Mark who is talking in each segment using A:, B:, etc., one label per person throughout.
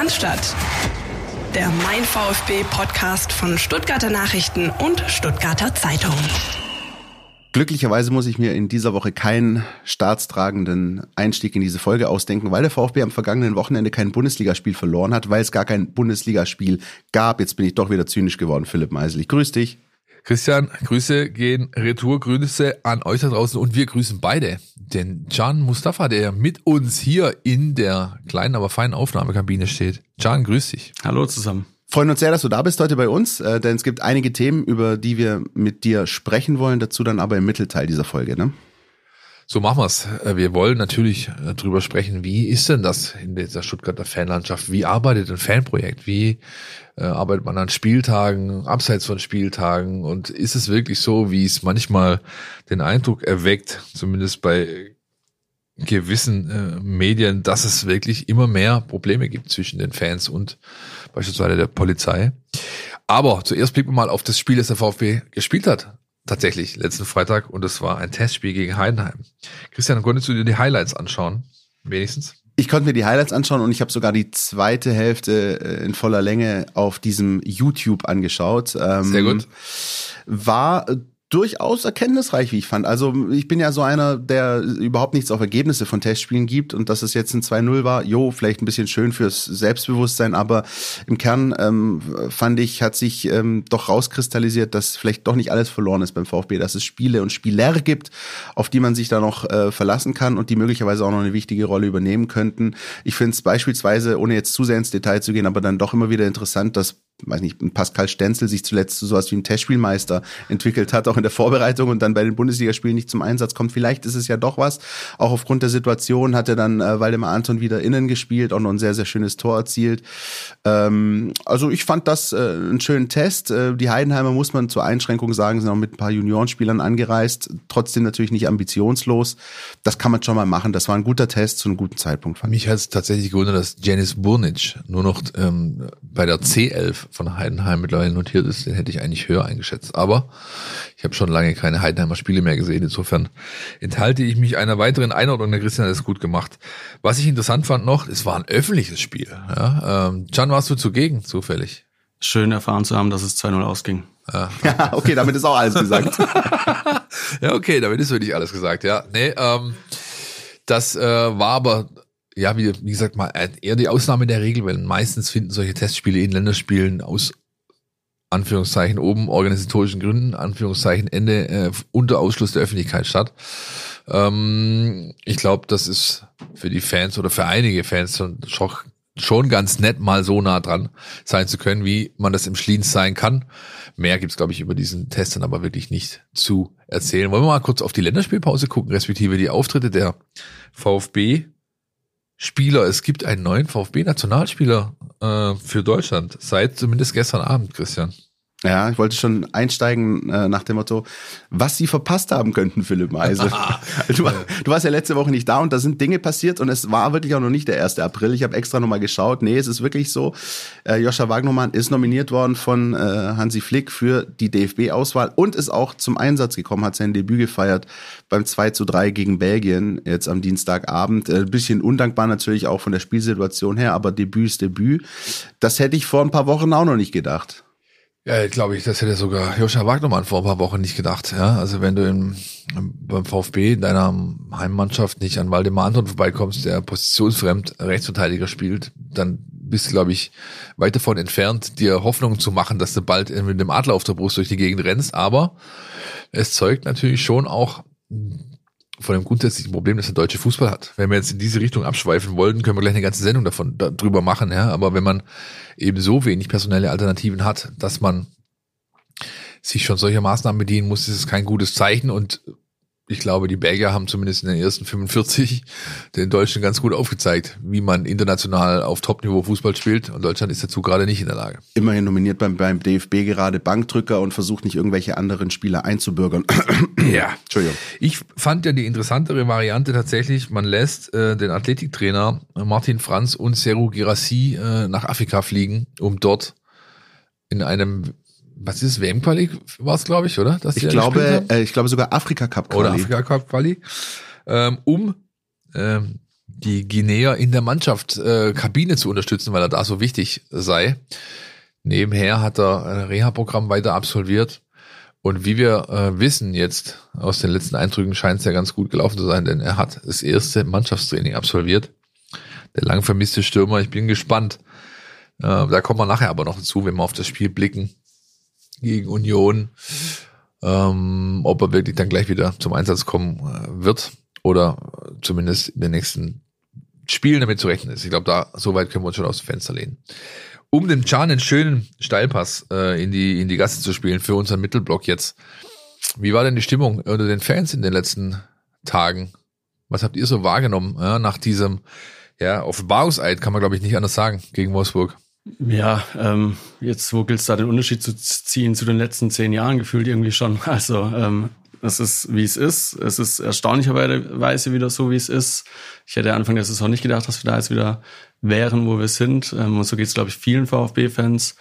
A: Cannstatt. Der Mein VfB Podcast von Stuttgarter Nachrichten und Stuttgarter Zeitung.
B: Glücklicherweise muss ich mir in dieser Woche keinen staatstragenden Einstieg in diese Folge ausdenken, weil der VfB am vergangenen Wochenende kein Bundesligaspiel verloren hat, weil es gar kein Bundesligaspiel gab. Jetzt bin ich doch wieder zynisch geworden, Philipp Meisel. Ich grüße dich.
C: Christian, Grüße gehen retour, Grüße an euch da draußen und wir grüßen beide. Den Can Mustafa, der mit uns hier in der kleinen, aber feinen Aufnahmekabine steht. Can, grüß dich.
D: Hallo zusammen.
B: Freuen uns sehr, dass du da bist heute bei uns, äh, denn es gibt einige Themen, über die wir mit dir sprechen wollen, dazu dann aber im Mittelteil dieser Folge, ne?
C: So machen wir's. Äh, wir wollen natürlich äh, drüber sprechen, wie ist denn das in dieser Stuttgarter Fanlandschaft? Wie arbeitet ein Fanprojekt? Wie äh, arbeitet man an Spieltagen, abseits von Spieltagen? Und ist es wirklich so, wie es manchmal den Eindruck erweckt, zumindest bei gewissen äh, Medien, dass es wirklich immer mehr Probleme gibt zwischen den Fans und beispielsweise der Polizei. Aber zuerst blicken wir mal auf das Spiel, das der VfB gespielt hat tatsächlich letzten Freitag und es war ein Testspiel gegen Heidenheim. Christian, konntest du dir die Highlights anschauen? Wenigstens?
B: Ich konnte mir die Highlights anschauen und ich habe sogar die zweite Hälfte äh, in voller Länge auf diesem YouTube angeschaut.
C: Ähm, Sehr gut.
B: War durchaus erkenntnisreich, wie ich fand. Also ich bin ja so einer, der überhaupt nichts auf Ergebnisse von Testspielen gibt und dass es jetzt ein 2-0 war, jo, vielleicht ein bisschen schön fürs Selbstbewusstsein, aber im Kern ähm, fand ich, hat sich ähm, doch rauskristallisiert, dass vielleicht doch nicht alles verloren ist beim VfB, dass es Spiele und Spieler gibt, auf die man sich da noch äh, verlassen kann und die möglicherweise auch noch eine wichtige Rolle übernehmen könnten. Ich finde es beispielsweise, ohne jetzt zu sehr ins Detail zu gehen, aber dann doch immer wieder interessant, dass weiß nicht, Pascal Stenzel sich zuletzt zu sowas wie ein Testspielmeister entwickelt hat, auch in der Vorbereitung und dann bei den Bundesligaspielen nicht zum Einsatz kommt. Vielleicht ist es ja doch was. Auch aufgrund der Situation hat er dann äh, Waldemar Anton wieder innen gespielt, auch noch ein sehr, sehr schönes Tor erzielt. Ähm, also ich fand das äh, einen schönen Test. Äh, die Heidenheimer, muss man zur Einschränkung sagen, sind auch mit ein paar Juniorenspielern angereist. Trotzdem natürlich nicht ambitionslos. Das kann man schon mal machen. Das war ein guter Test zu einem guten Zeitpunkt.
C: Fand Mich hat es tatsächlich gewundert, dass Janis Burnic nur noch ähm, bei der C11 von Heidenheim mittlerweile notiert ist, den hätte ich eigentlich höher eingeschätzt. Aber ich habe schon lange keine Heidenheimer Spiele mehr gesehen. Insofern enthalte ich mich einer weiteren Einordnung. Der Christian hat es gut gemacht. Was ich interessant fand noch, es war ein öffentliches Spiel. Ja, ähm, Can, warst du zugegen, zufällig?
D: Schön erfahren zu haben, dass es 2-0 ausging.
B: Ja. ja, okay, damit ist auch alles gesagt.
C: ja, okay, damit ist wirklich alles gesagt, ja. Nee, ähm, das äh, war aber ja, wie, wie gesagt, mal äh, eher die Ausnahme der Regel, weil meistens finden solche Testspiele in Länderspielen aus Anführungszeichen oben organisatorischen Gründen, Anführungszeichen Ende äh, unter Ausschluss der Öffentlichkeit statt. Ähm, ich glaube, das ist für die Fans oder für einige Fans schon, schon ganz nett, mal so nah dran sein zu können, wie man das im Schliens sein kann. Mehr gibt's glaube ich, über diesen Test dann aber wirklich nicht zu erzählen. Wollen wir mal kurz auf die Länderspielpause gucken, respektive die Auftritte der VfB Spieler. Es gibt einen neuen VfB-Nationalspieler äh, für Deutschland seit zumindest gestern Abend, Christian.
B: Ja, ich wollte schon einsteigen äh, nach dem Motto, was sie verpasst haben könnten, Philipp Meise. du, du, warst ja letzte Woche nicht da und da sind Dinge passiert und es war wirklich auch noch nicht der 1. April. Ich habe extra nochmal geschaut. Nee, es ist wirklich so. Äh, Joscha Wagnermann ist nominiert worden von äh, Hansi Flick für die DFB-Auswahl und ist auch zum Einsatz gekommen, hat sein Debüt gefeiert beim 2 zu 3 gegen Belgien jetzt am Dienstagabend. Ein äh, bisschen undankbar natürlich auch von der Spielsituation her, aber Debüt ist Debüt. Das hätte ich vor ein paar Wochen auch noch nicht gedacht.
C: Ja, glaube ich, das hätte sogar Joscha Wagnermann vor ein paar Wochen nicht gedacht. Ja, also wenn du im, beim VfB in deiner Heimmannschaft nicht an Waldemar Anton vorbeikommst, der positionsfremd Rechtsverteidiger spielt, dann bist du, glaube ich, weit davon entfernt, dir Hoffnung zu machen, dass du bald mit dem Adler auf der Brust durch die Gegend rennst. Aber es zeugt natürlich schon auch von dem grundsätzlichen Problem, das der deutsche Fußball hat. Wenn wir jetzt in diese Richtung abschweifen wollten, können wir gleich eine ganze Sendung davon darüber machen, ja. Aber wenn man eben so wenig personelle Alternativen hat, dass man sich schon solcher Maßnahmen bedienen muss, ist es kein gutes Zeichen und ich glaube, die Belgier haben zumindest in den ersten 45 den Deutschen ganz gut aufgezeigt, wie man international auf Topniveau Fußball spielt. Und Deutschland ist dazu gerade nicht in der Lage.
B: Immerhin nominiert beim, beim DFB gerade Bankdrücker und versucht nicht irgendwelche anderen Spieler einzubürgern.
C: ja, Entschuldigung. Ich fand ja die interessantere Variante tatsächlich, man lässt äh, den Athletiktrainer Martin Franz und Seru Girassi äh, nach Afrika fliegen, um dort in einem was ist WM-Quali war es, glaube ich, oder?
B: Dass ich glaube, äh, ich glaube sogar Afrika Cup
C: Quali. Oder Afrika Cup Quali, ähm, um ähm, die Guinea in der Mannschaft äh, Kabine zu unterstützen, weil er da so wichtig sei. Nebenher hat er ein Reha-Programm weiter absolviert. Und wie wir äh, wissen jetzt aus den letzten Eindrücken scheint es ja ganz gut gelaufen zu sein, denn er hat das erste Mannschaftstraining absolviert. Der lang vermisste Stürmer, ich bin gespannt. Äh, da kommen wir nachher aber noch dazu, wenn wir auf das Spiel blicken gegen Union, ähm, ob er wirklich dann gleich wieder zum Einsatz kommen äh, wird oder zumindest in den nächsten Spielen damit zu rechnen ist. Ich glaube, da so weit können wir uns schon aus dem Fenster lehnen um dem Can einen schönen Steilpass äh, in die in die Gasse zu spielen für unseren Mittelblock jetzt. Wie war denn die Stimmung unter den Fans in den letzten Tagen? Was habt ihr so wahrgenommen ja, nach diesem ja, Offenbarungseid, kann man glaube ich nicht anders sagen, gegen Wolfsburg?
D: Ja, ähm, jetzt wo gilt es da den Unterschied zu ziehen zu den letzten zehn Jahren gefühlt irgendwie schon. Also ähm, es ist, wie es ist. Es ist erstaunlicherweise wieder so, wie es ist. Ich hätte Anfang der Saison nicht gedacht, dass wir da jetzt wieder wären, wo wir sind. Ähm, und so geht es, glaube ich, vielen VfB-Fans.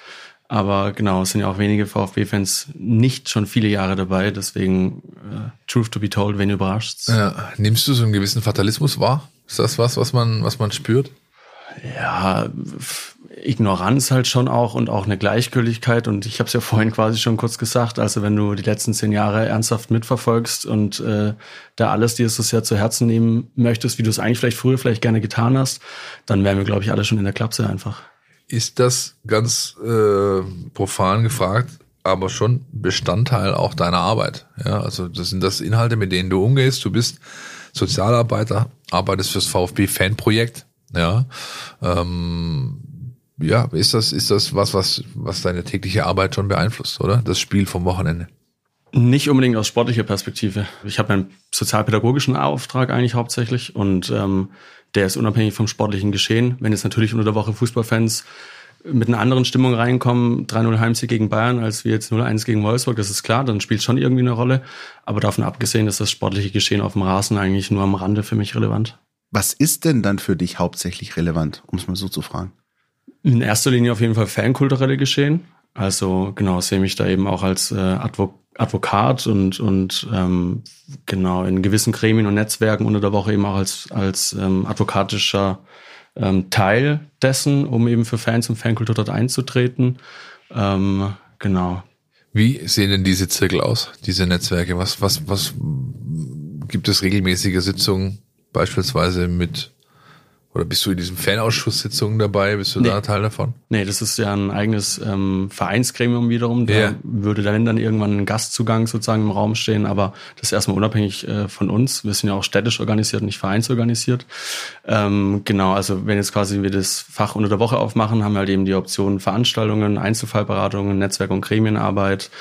D: Aber genau, es sind ja auch wenige VfB-Fans nicht schon viele Jahre dabei. Deswegen, uh, truth to be told, wen überrascht's.
C: Ja, nimmst du so einen gewissen Fatalismus wahr? Ist das was, was man, was man spürt?
D: Ja, Ignoranz halt schon auch und auch eine Gleichgültigkeit. Und ich habe es ja vorhin quasi schon kurz gesagt, also wenn du die letzten zehn Jahre ernsthaft mitverfolgst und äh, da alles dir so sehr zu Herzen nehmen möchtest, wie du es eigentlich vielleicht früher vielleicht gerne getan hast, dann wären wir, glaube ich, alle schon in der Klapse einfach.
C: Ist das ganz äh, profan gefragt, aber schon Bestandteil auch deiner Arbeit? Ja, also das sind das Inhalte, mit denen du umgehst. Du bist Sozialarbeiter, arbeitest fürs VfB-Fanprojekt. Ja, ähm, ja, ist das, ist das was, was, was deine tägliche Arbeit schon beeinflusst, oder? Das Spiel vom Wochenende?
D: Nicht unbedingt aus sportlicher Perspektive. Ich habe einen sozialpädagogischen Auftrag eigentlich hauptsächlich und ähm, der ist unabhängig vom sportlichen Geschehen. Wenn jetzt natürlich unter der Woche Fußballfans mit einer anderen Stimmung reinkommen, 3-0 Heimsieg gegen Bayern, als wir jetzt 0-1 gegen Wolfsburg, das ist klar, dann spielt schon irgendwie eine Rolle. Aber davon abgesehen ist das sportliche Geschehen auf dem Rasen eigentlich nur am Rande für mich relevant.
B: Was ist denn dann für dich hauptsächlich relevant, um es mal so zu fragen?
D: In erster Linie auf jeden Fall fankulturelle Geschehen. Also genau, sehe mich da eben auch als äh, Advo Advokat und, und ähm, genau in gewissen Gremien und Netzwerken unter der Woche eben auch als, als ähm, advokatischer ähm, Teil dessen, um eben für Fans und Fankultur dort einzutreten. Ähm, genau.
C: Wie sehen denn diese Zirkel aus, diese Netzwerke? Was, was, was gibt es regelmäßige Sitzungen beispielsweise mit oder bist du in diesen Fanausschusssitzungen dabei? Bist du nee. da Teil davon?
D: Nee, das ist ja ein eigenes ähm, Vereinsgremium wiederum. Da yeah. würde dann, dann irgendwann ein Gastzugang sozusagen im Raum stehen, aber das ist erstmal unabhängig äh, von uns. Wir sind ja auch städtisch organisiert, nicht vereinsorganisiert. Ähm, genau, also wenn jetzt quasi wir das Fach unter der Woche aufmachen, haben wir halt eben die Option Veranstaltungen, Einzelfallberatungen, Netzwerk- und Gremienarbeit,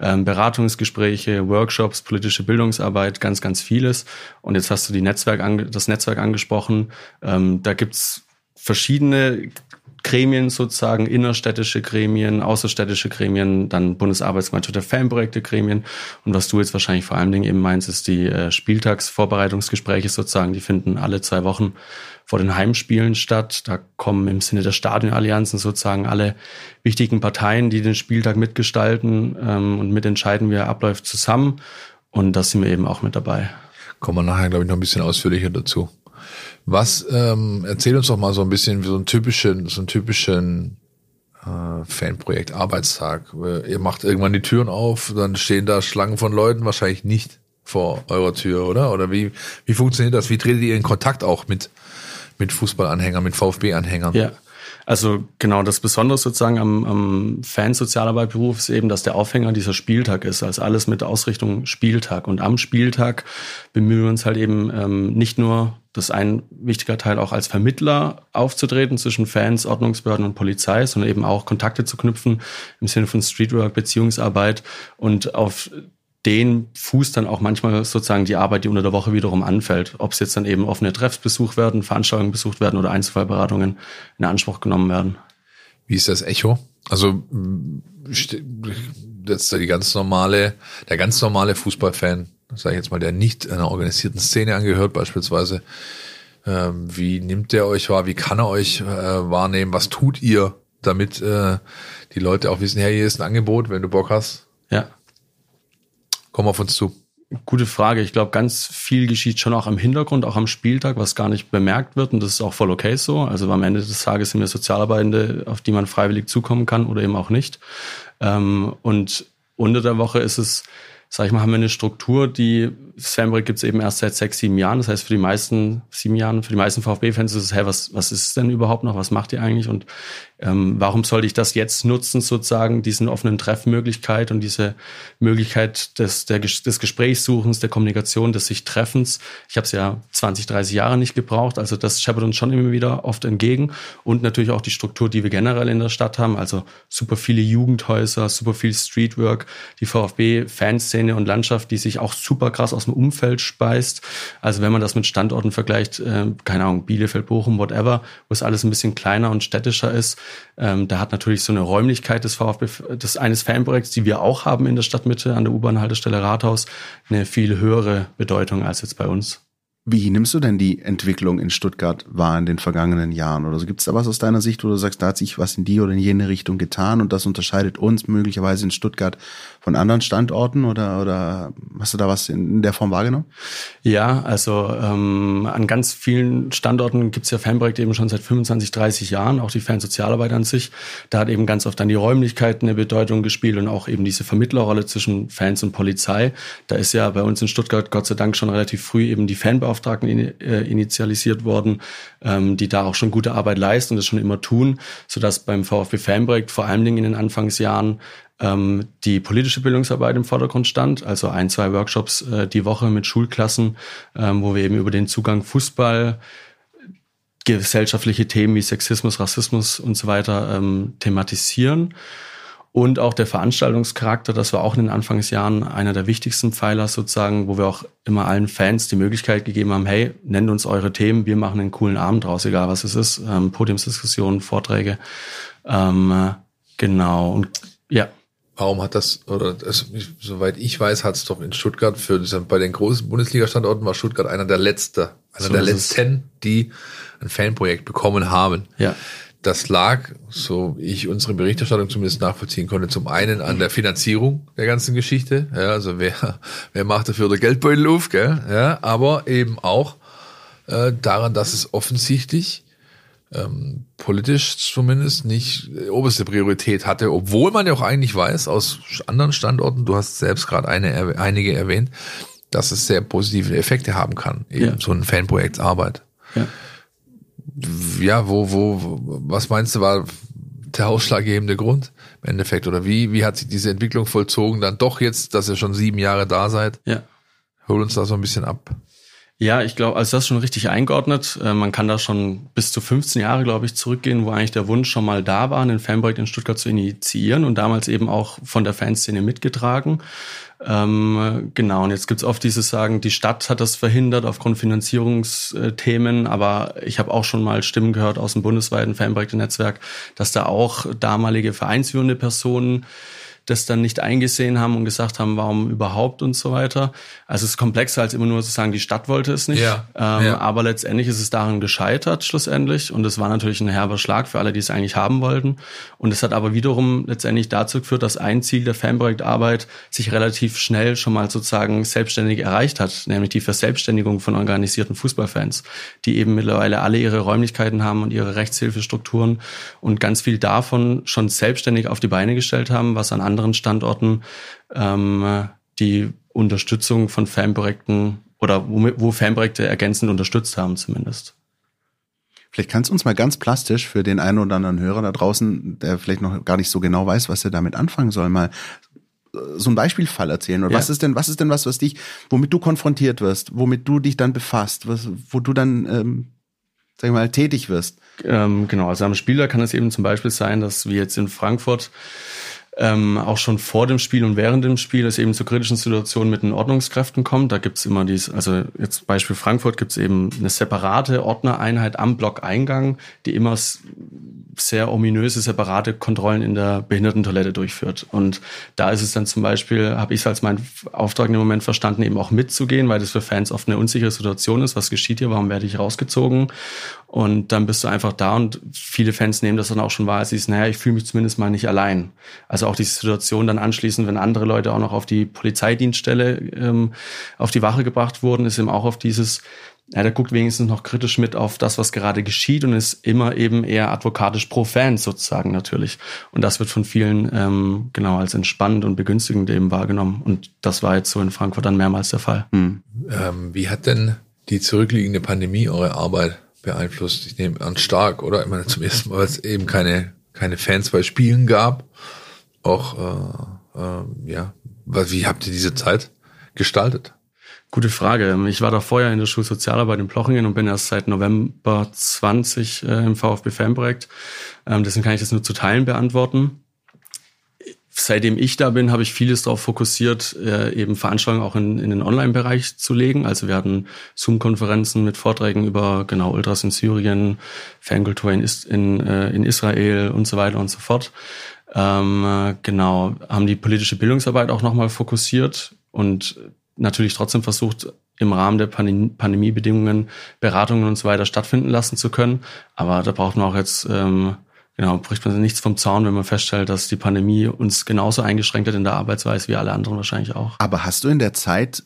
D: ähm, Beratungsgespräche, Workshops, politische Bildungsarbeit, ganz, ganz vieles. Und jetzt hast du die Netzwerk das Netzwerk angesprochen. Ähm, da gibt's verschiedene Gremien sozusagen, innerstädtische Gremien, außerstädtische Gremien, dann Bundesarbeitsgemeinschaft der Fanprojekte Gremien. Und was du jetzt wahrscheinlich vor allen Dingen eben meinst, ist die äh, Spieltagsvorbereitungsgespräche sozusagen. Die finden alle zwei Wochen vor den Heimspielen statt. Da kommen im Sinne der Stadionallianzen sozusagen alle wichtigen Parteien, die den Spieltag mitgestalten ähm, und mitentscheiden, wie er abläuft, zusammen. Und da sind wir eben auch mit dabei.
C: Kommen wir nachher, glaube ich, noch ein bisschen ausführlicher dazu. Was, ähm, erzähl uns doch mal so ein bisschen wie so einen typischen, so einen typischen äh, Fanprojekt Arbeitstag. Äh, ihr macht irgendwann die Türen auf, dann stehen da Schlangen von Leuten, wahrscheinlich nicht vor eurer Tür, oder? Oder wie, wie funktioniert das? Wie tretet ihr in Kontakt auch mit, mit Fußballanhängern, mit VfB-Anhängern.
D: Ja. Also genau das Besondere sozusagen am, am Fansozialarbeitberuf ist eben, dass der Aufhänger dieser Spieltag ist. Also alles mit Ausrichtung Spieltag. Und am Spieltag bemühen wir uns halt eben ähm, nicht nur, das ist ein wichtiger Teil auch als Vermittler aufzutreten zwischen Fans, Ordnungsbehörden und Polizei, sondern eben auch Kontakte zu knüpfen im Sinne von Streetwork, Beziehungsarbeit und auf den fußt dann auch manchmal sozusagen die Arbeit, die unter der Woche wiederum anfällt. Ob es jetzt dann eben offene Treffs besucht werden, Veranstaltungen besucht werden oder Einzelfallberatungen in Anspruch genommen werden.
C: Wie ist das Echo? Also jetzt die ganz normale, der ganz normale Fußballfan, sage ich jetzt mal, der nicht einer organisierten Szene angehört, beispielsweise, ähm, wie nimmt der euch wahr? Wie kann er euch äh, wahrnehmen? Was tut ihr, damit äh, die Leute auch wissen, hey, hier ist ein Angebot, wenn du Bock hast?
D: Ja
C: komm auf uns zu.
D: Gute Frage. Ich glaube, ganz viel geschieht schon auch im Hintergrund, auch am Spieltag, was gar nicht bemerkt wird. Und das ist auch voll okay so. Also am Ende des Tages sind wir Sozialarbeitende, auf die man freiwillig zukommen kann oder eben auch nicht. Ähm, und unter der Woche ist es, sag ich mal, haben wir eine Struktur, die Fanbrick gibt es eben erst seit sechs, sieben Jahren. Das heißt, für die meisten, sieben Jahren, für die meisten VfB-Fans ist es, hey, was, was ist es denn überhaupt noch? Was macht ihr eigentlich? Und ähm, warum sollte ich das jetzt nutzen, sozusagen, diesen offenen Treffmöglichkeit und diese Möglichkeit des, der, des Gesprächssuchens, der Kommunikation, des sich Treffens? Ich habe es ja 20, 30 Jahre nicht gebraucht. Also das scheppert uns schon immer wieder oft entgegen. Und natürlich auch die Struktur, die wir generell in der Stadt haben. Also super viele Jugendhäuser, super viel Streetwork, die VfB-Fanszene und Landschaft, die sich auch super krass aus dem Umfeld speist. Also wenn man das mit Standorten vergleicht, äh, keine Ahnung, Bielefeld, Bochum, whatever, wo es alles ein bisschen kleiner und städtischer ist, ähm, da hat natürlich so eine Räumlichkeit des VfB, des eines Fanprojekts, die wir auch haben in der Stadtmitte an der U-Bahn-Haltestelle Rathaus, eine viel höhere Bedeutung als jetzt bei uns.
B: Wie nimmst du denn die Entwicklung in Stuttgart wahr in den vergangenen Jahren? Oder gibt es da was aus deiner Sicht, wo du sagst, da hat sich was in die oder in jene Richtung getan und das unterscheidet uns möglicherweise in Stuttgart von anderen Standorten oder, oder hast du da was in der Form wahrgenommen?
D: Ja, also ähm, an ganz vielen Standorten gibt es ja Fanprojekte eben schon seit 25, 30 Jahren, auch die Fansozialarbeit an sich. Da hat eben ganz oft dann die Räumlichkeiten eine Bedeutung gespielt und auch eben diese Vermittlerrolle zwischen Fans und Polizei. Da ist ja bei uns in Stuttgart Gott sei Dank schon relativ früh eben die Fanbeauftragten in, äh, initialisiert worden, ähm, die da auch schon gute Arbeit leisten und das schon immer tun, sodass beim VfB Fanprojekt vor allen Dingen in den Anfangsjahren ähm, die politische Bildungsarbeit im Vordergrund stand, also ein, zwei Workshops äh, die Woche mit Schulklassen, ähm, wo wir eben über den Zugang Fußball, gesellschaftliche Themen wie Sexismus, Rassismus und so weiter ähm, thematisieren. Und auch der Veranstaltungscharakter, das war auch in den Anfangsjahren einer der wichtigsten Pfeiler sozusagen, wo wir auch immer allen Fans die Möglichkeit gegeben haben, hey, nennt uns eure Themen, wir machen einen coolen Abend draus, egal was es ist, ähm, Podiumsdiskussionen, Vorträge. Ähm, genau, und ja.
C: Warum hat das, oder das, soweit ich weiß, hat es doch in Stuttgart für bei den großen Bundesliga-Standorten war Stuttgart einer der letzte, einer so der letzten, die ein Fanprojekt bekommen haben.
D: Ja.
C: Das lag, so ich unsere Berichterstattung zumindest nachvollziehen konnte, zum einen an der Finanzierung der ganzen Geschichte. Ja, also wer, wer macht dafür der Geldbeutel auf, gell? Ja, aber eben auch äh, daran, dass es offensichtlich ähm, politisch zumindest nicht oberste Priorität hatte, obwohl man ja auch eigentlich weiß aus anderen Standorten, du hast selbst gerade eine, einige erwähnt, dass es sehr positive Effekte haben kann, eben ja. so ein Fanprojektsarbeit. Ja. ja, wo, wo, was meinst du, war der ausschlaggebende Grund im Endeffekt? Oder wie, wie hat sich diese Entwicklung vollzogen, dann doch jetzt, dass ihr schon sieben Jahre da seid?
D: Ja.
C: Hol uns da so ein bisschen ab.
D: Ja, ich glaube, also das ist schon richtig eingeordnet. Äh, man kann da schon bis zu 15 Jahre, glaube ich, zurückgehen, wo eigentlich der Wunsch schon mal da war, ein Fanprojekt in Stuttgart zu initiieren und damals eben auch von der Fanszene mitgetragen. Ähm, genau, und jetzt gibt's oft dieses Sagen, die Stadt hat das verhindert aufgrund Finanzierungsthemen, aber ich habe auch schon mal Stimmen gehört aus dem bundesweiten Fanprojekte-Netzwerk, dass da auch damalige vereinsführende Personen das dann nicht eingesehen haben und gesagt haben, warum überhaupt und so weiter. Also es ist komplexer als immer nur zu sagen, die Stadt wollte es nicht. Ja, ähm, ja. Aber letztendlich ist es daran gescheitert schlussendlich und es war natürlich ein herber Schlag für alle, die es eigentlich haben wollten. Und es hat aber wiederum letztendlich dazu geführt, dass ein Ziel der Fanprojektarbeit sich relativ schnell schon mal sozusagen selbstständig erreicht hat, nämlich die Verselbstständigung von organisierten Fußballfans, die eben mittlerweile alle ihre Räumlichkeiten haben und ihre Rechtshilfestrukturen und ganz viel davon schon selbstständig auf die Beine gestellt haben, was an anderen Standorten ähm, die Unterstützung von Fanprojekten oder wo, wo Fanprojekte ergänzend unterstützt haben zumindest.
B: Vielleicht kannst du uns mal ganz plastisch für den einen oder anderen Hörer da draußen, der vielleicht noch gar nicht so genau weiß, was er damit anfangen soll, mal äh, so ein Beispielfall erzählen. Oder ja. was ist denn, was ist denn was, was dich, womit du konfrontiert wirst, womit du dich dann befasst, was, wo du dann, ähm, sag ich mal, tätig wirst?
D: Ähm, genau, also am Spieler kann es eben zum Beispiel sein, dass wir jetzt in Frankfurt ähm, auch schon vor dem Spiel und während dem Spiel es eben zu kritischen Situationen mit den Ordnungskräften kommt. Da gibt's immer dies, also jetzt Beispiel Frankfurt gibt's eben eine separate Ordnereinheit am Blockeingang, die immer sehr ominöse, separate Kontrollen in der Behindertentoilette durchführt. Und da ist es dann zum Beispiel, habe ich es als mein Auftrag dem Moment verstanden, eben auch mitzugehen, weil das für Fans oft eine unsichere Situation ist. Was geschieht hier? Warum werde ich rausgezogen? Und dann bist du einfach da und viele Fans nehmen das dann auch schon wahr, als sie naja, ich fühle mich zumindest mal nicht allein. Also auch diese Situation dann anschließend, wenn andere Leute auch noch auf die Polizeidienststelle ähm, auf die Wache gebracht wurden, ist eben auch auf dieses, ja, der guckt wenigstens noch kritisch mit auf das, was gerade geschieht und ist immer eben eher advokatisch pro Fans sozusagen natürlich. Und das wird von vielen ähm, genau als entspannend und begünstigend eben wahrgenommen. Und das war jetzt so in Frankfurt dann mehrmals der Fall.
C: Hm. Ähm, wie hat denn die zurückliegende Pandemie eure Arbeit beeinflusst? Ich nehme an stark, oder? Ich meine, zum ersten Mal, weil es eben keine, keine Fans bei Spielen gab. Auch, äh, äh, ja, wie habt ihr diese Zeit gestaltet?
D: Gute Frage. Ich war da vorher in der Schulsozialarbeit in Plochingen und bin erst seit November 20 äh, im VfB Fanprojekt. Ähm, deswegen kann ich das nur zu Teilen beantworten. Seitdem ich da bin, habe ich vieles darauf fokussiert, äh, eben Veranstaltungen auch in, in den Online-Bereich zu legen. Also wir hatten Zoom-Konferenzen mit Vorträgen über genau Ultras in Syrien, Fankultur in, in, äh, in Israel und so weiter und so fort. Ähm, äh, genau, haben die politische Bildungsarbeit auch nochmal fokussiert und natürlich trotzdem versucht, im Rahmen der Pandemiebedingungen Beratungen und so weiter stattfinden lassen zu können. Aber da braucht man auch jetzt, ähm, genau, bricht man nichts vom Zaun, wenn man feststellt, dass die Pandemie uns genauso eingeschränkt hat in der Arbeitsweise wie alle anderen wahrscheinlich auch.
B: Aber hast du in der Zeit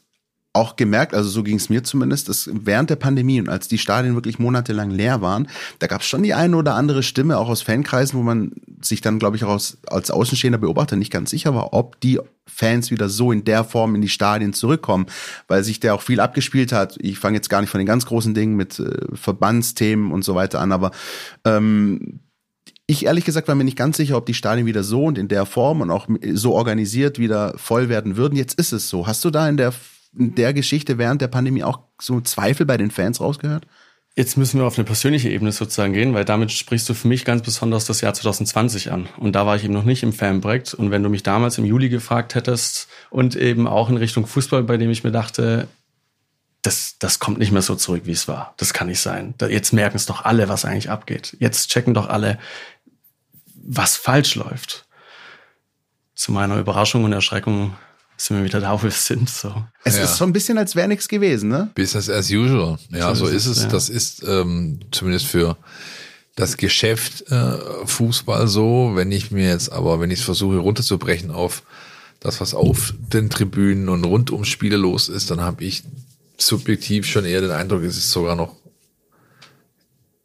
B: auch gemerkt, also so ging es mir zumindest, dass während der Pandemie und als die Stadien wirklich monatelang leer waren, da gab es schon die eine oder andere Stimme, auch aus Fankreisen, wo man sich dann, glaube ich, auch als, als außenstehender Beobachter nicht ganz sicher war, ob die Fans wieder so in der Form in die Stadien zurückkommen, weil sich der auch viel abgespielt hat. Ich fange jetzt gar nicht von den ganz großen Dingen mit äh, Verbandsthemen und so weiter an, aber ähm, ich ehrlich gesagt war mir nicht ganz sicher, ob die Stadien wieder so und in der Form und auch so organisiert wieder voll werden würden. Jetzt ist es so. Hast du da in der in der Geschichte während der Pandemie auch so Zweifel bei den Fans rausgehört?
D: Jetzt müssen wir auf eine persönliche Ebene sozusagen gehen, weil damit sprichst du für mich ganz besonders das Jahr 2020 an. Und da war ich eben noch nicht im Fanprojekt. Und wenn du mich damals im Juli gefragt hättest und eben auch in Richtung Fußball, bei dem ich mir dachte, das, das kommt nicht mehr so zurück, wie es war. Das kann nicht sein. Jetzt merken es doch alle, was eigentlich abgeht. Jetzt checken doch alle, was falsch läuft. Zu meiner Überraschung und Erschreckung sind wir wieder da, wo wir sind. So.
B: Es ja. ist so ein bisschen, als wäre nichts gewesen, ne?
C: Business as usual. Ja, so, so ist es. Ja. Das ist ähm, zumindest für das Geschäft äh, Fußball so. Wenn ich mir jetzt aber, wenn ich es versuche runterzubrechen auf das, was auf den Tribünen und rund um Spiele los ist, dann habe ich subjektiv schon eher den Eindruck, es ist sogar noch,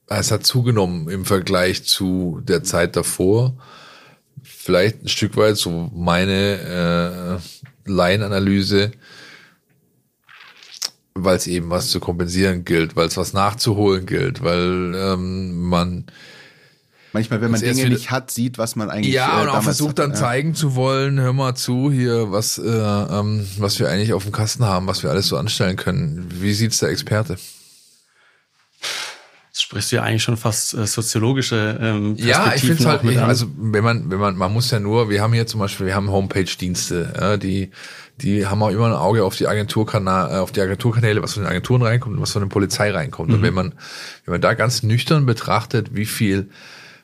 C: es hat zugenommen im Vergleich zu der Zeit davor. Vielleicht ein Stück weit so meine äh, Laienanalyse, weil es eben was zu kompensieren gilt, weil es was nachzuholen gilt, weil ähm, man
B: Manchmal, wenn man Dinge nicht hat, sieht, was man eigentlich
C: Ja, äh, und auch versucht dann ja. zeigen zu wollen, hör mal zu hier, was, äh, ähm, was wir eigentlich auf dem Kasten haben, was wir alles so anstellen können. Wie sieht's der Experte?
D: Sprichst du ja eigentlich schon fast äh, soziologische ähm,
C: Ja, ich finde halt, also wenn man, wenn man, man muss ja nur, wir haben hier zum Beispiel, wir haben Homepage-Dienste, ja, die, die haben auch immer ein Auge auf die Agenturkanal, äh, auf die Agenturkanäle, was von den Agenturen reinkommt und was von der Polizei reinkommt. Mhm. Und wenn man, wenn man da ganz nüchtern betrachtet, wie viel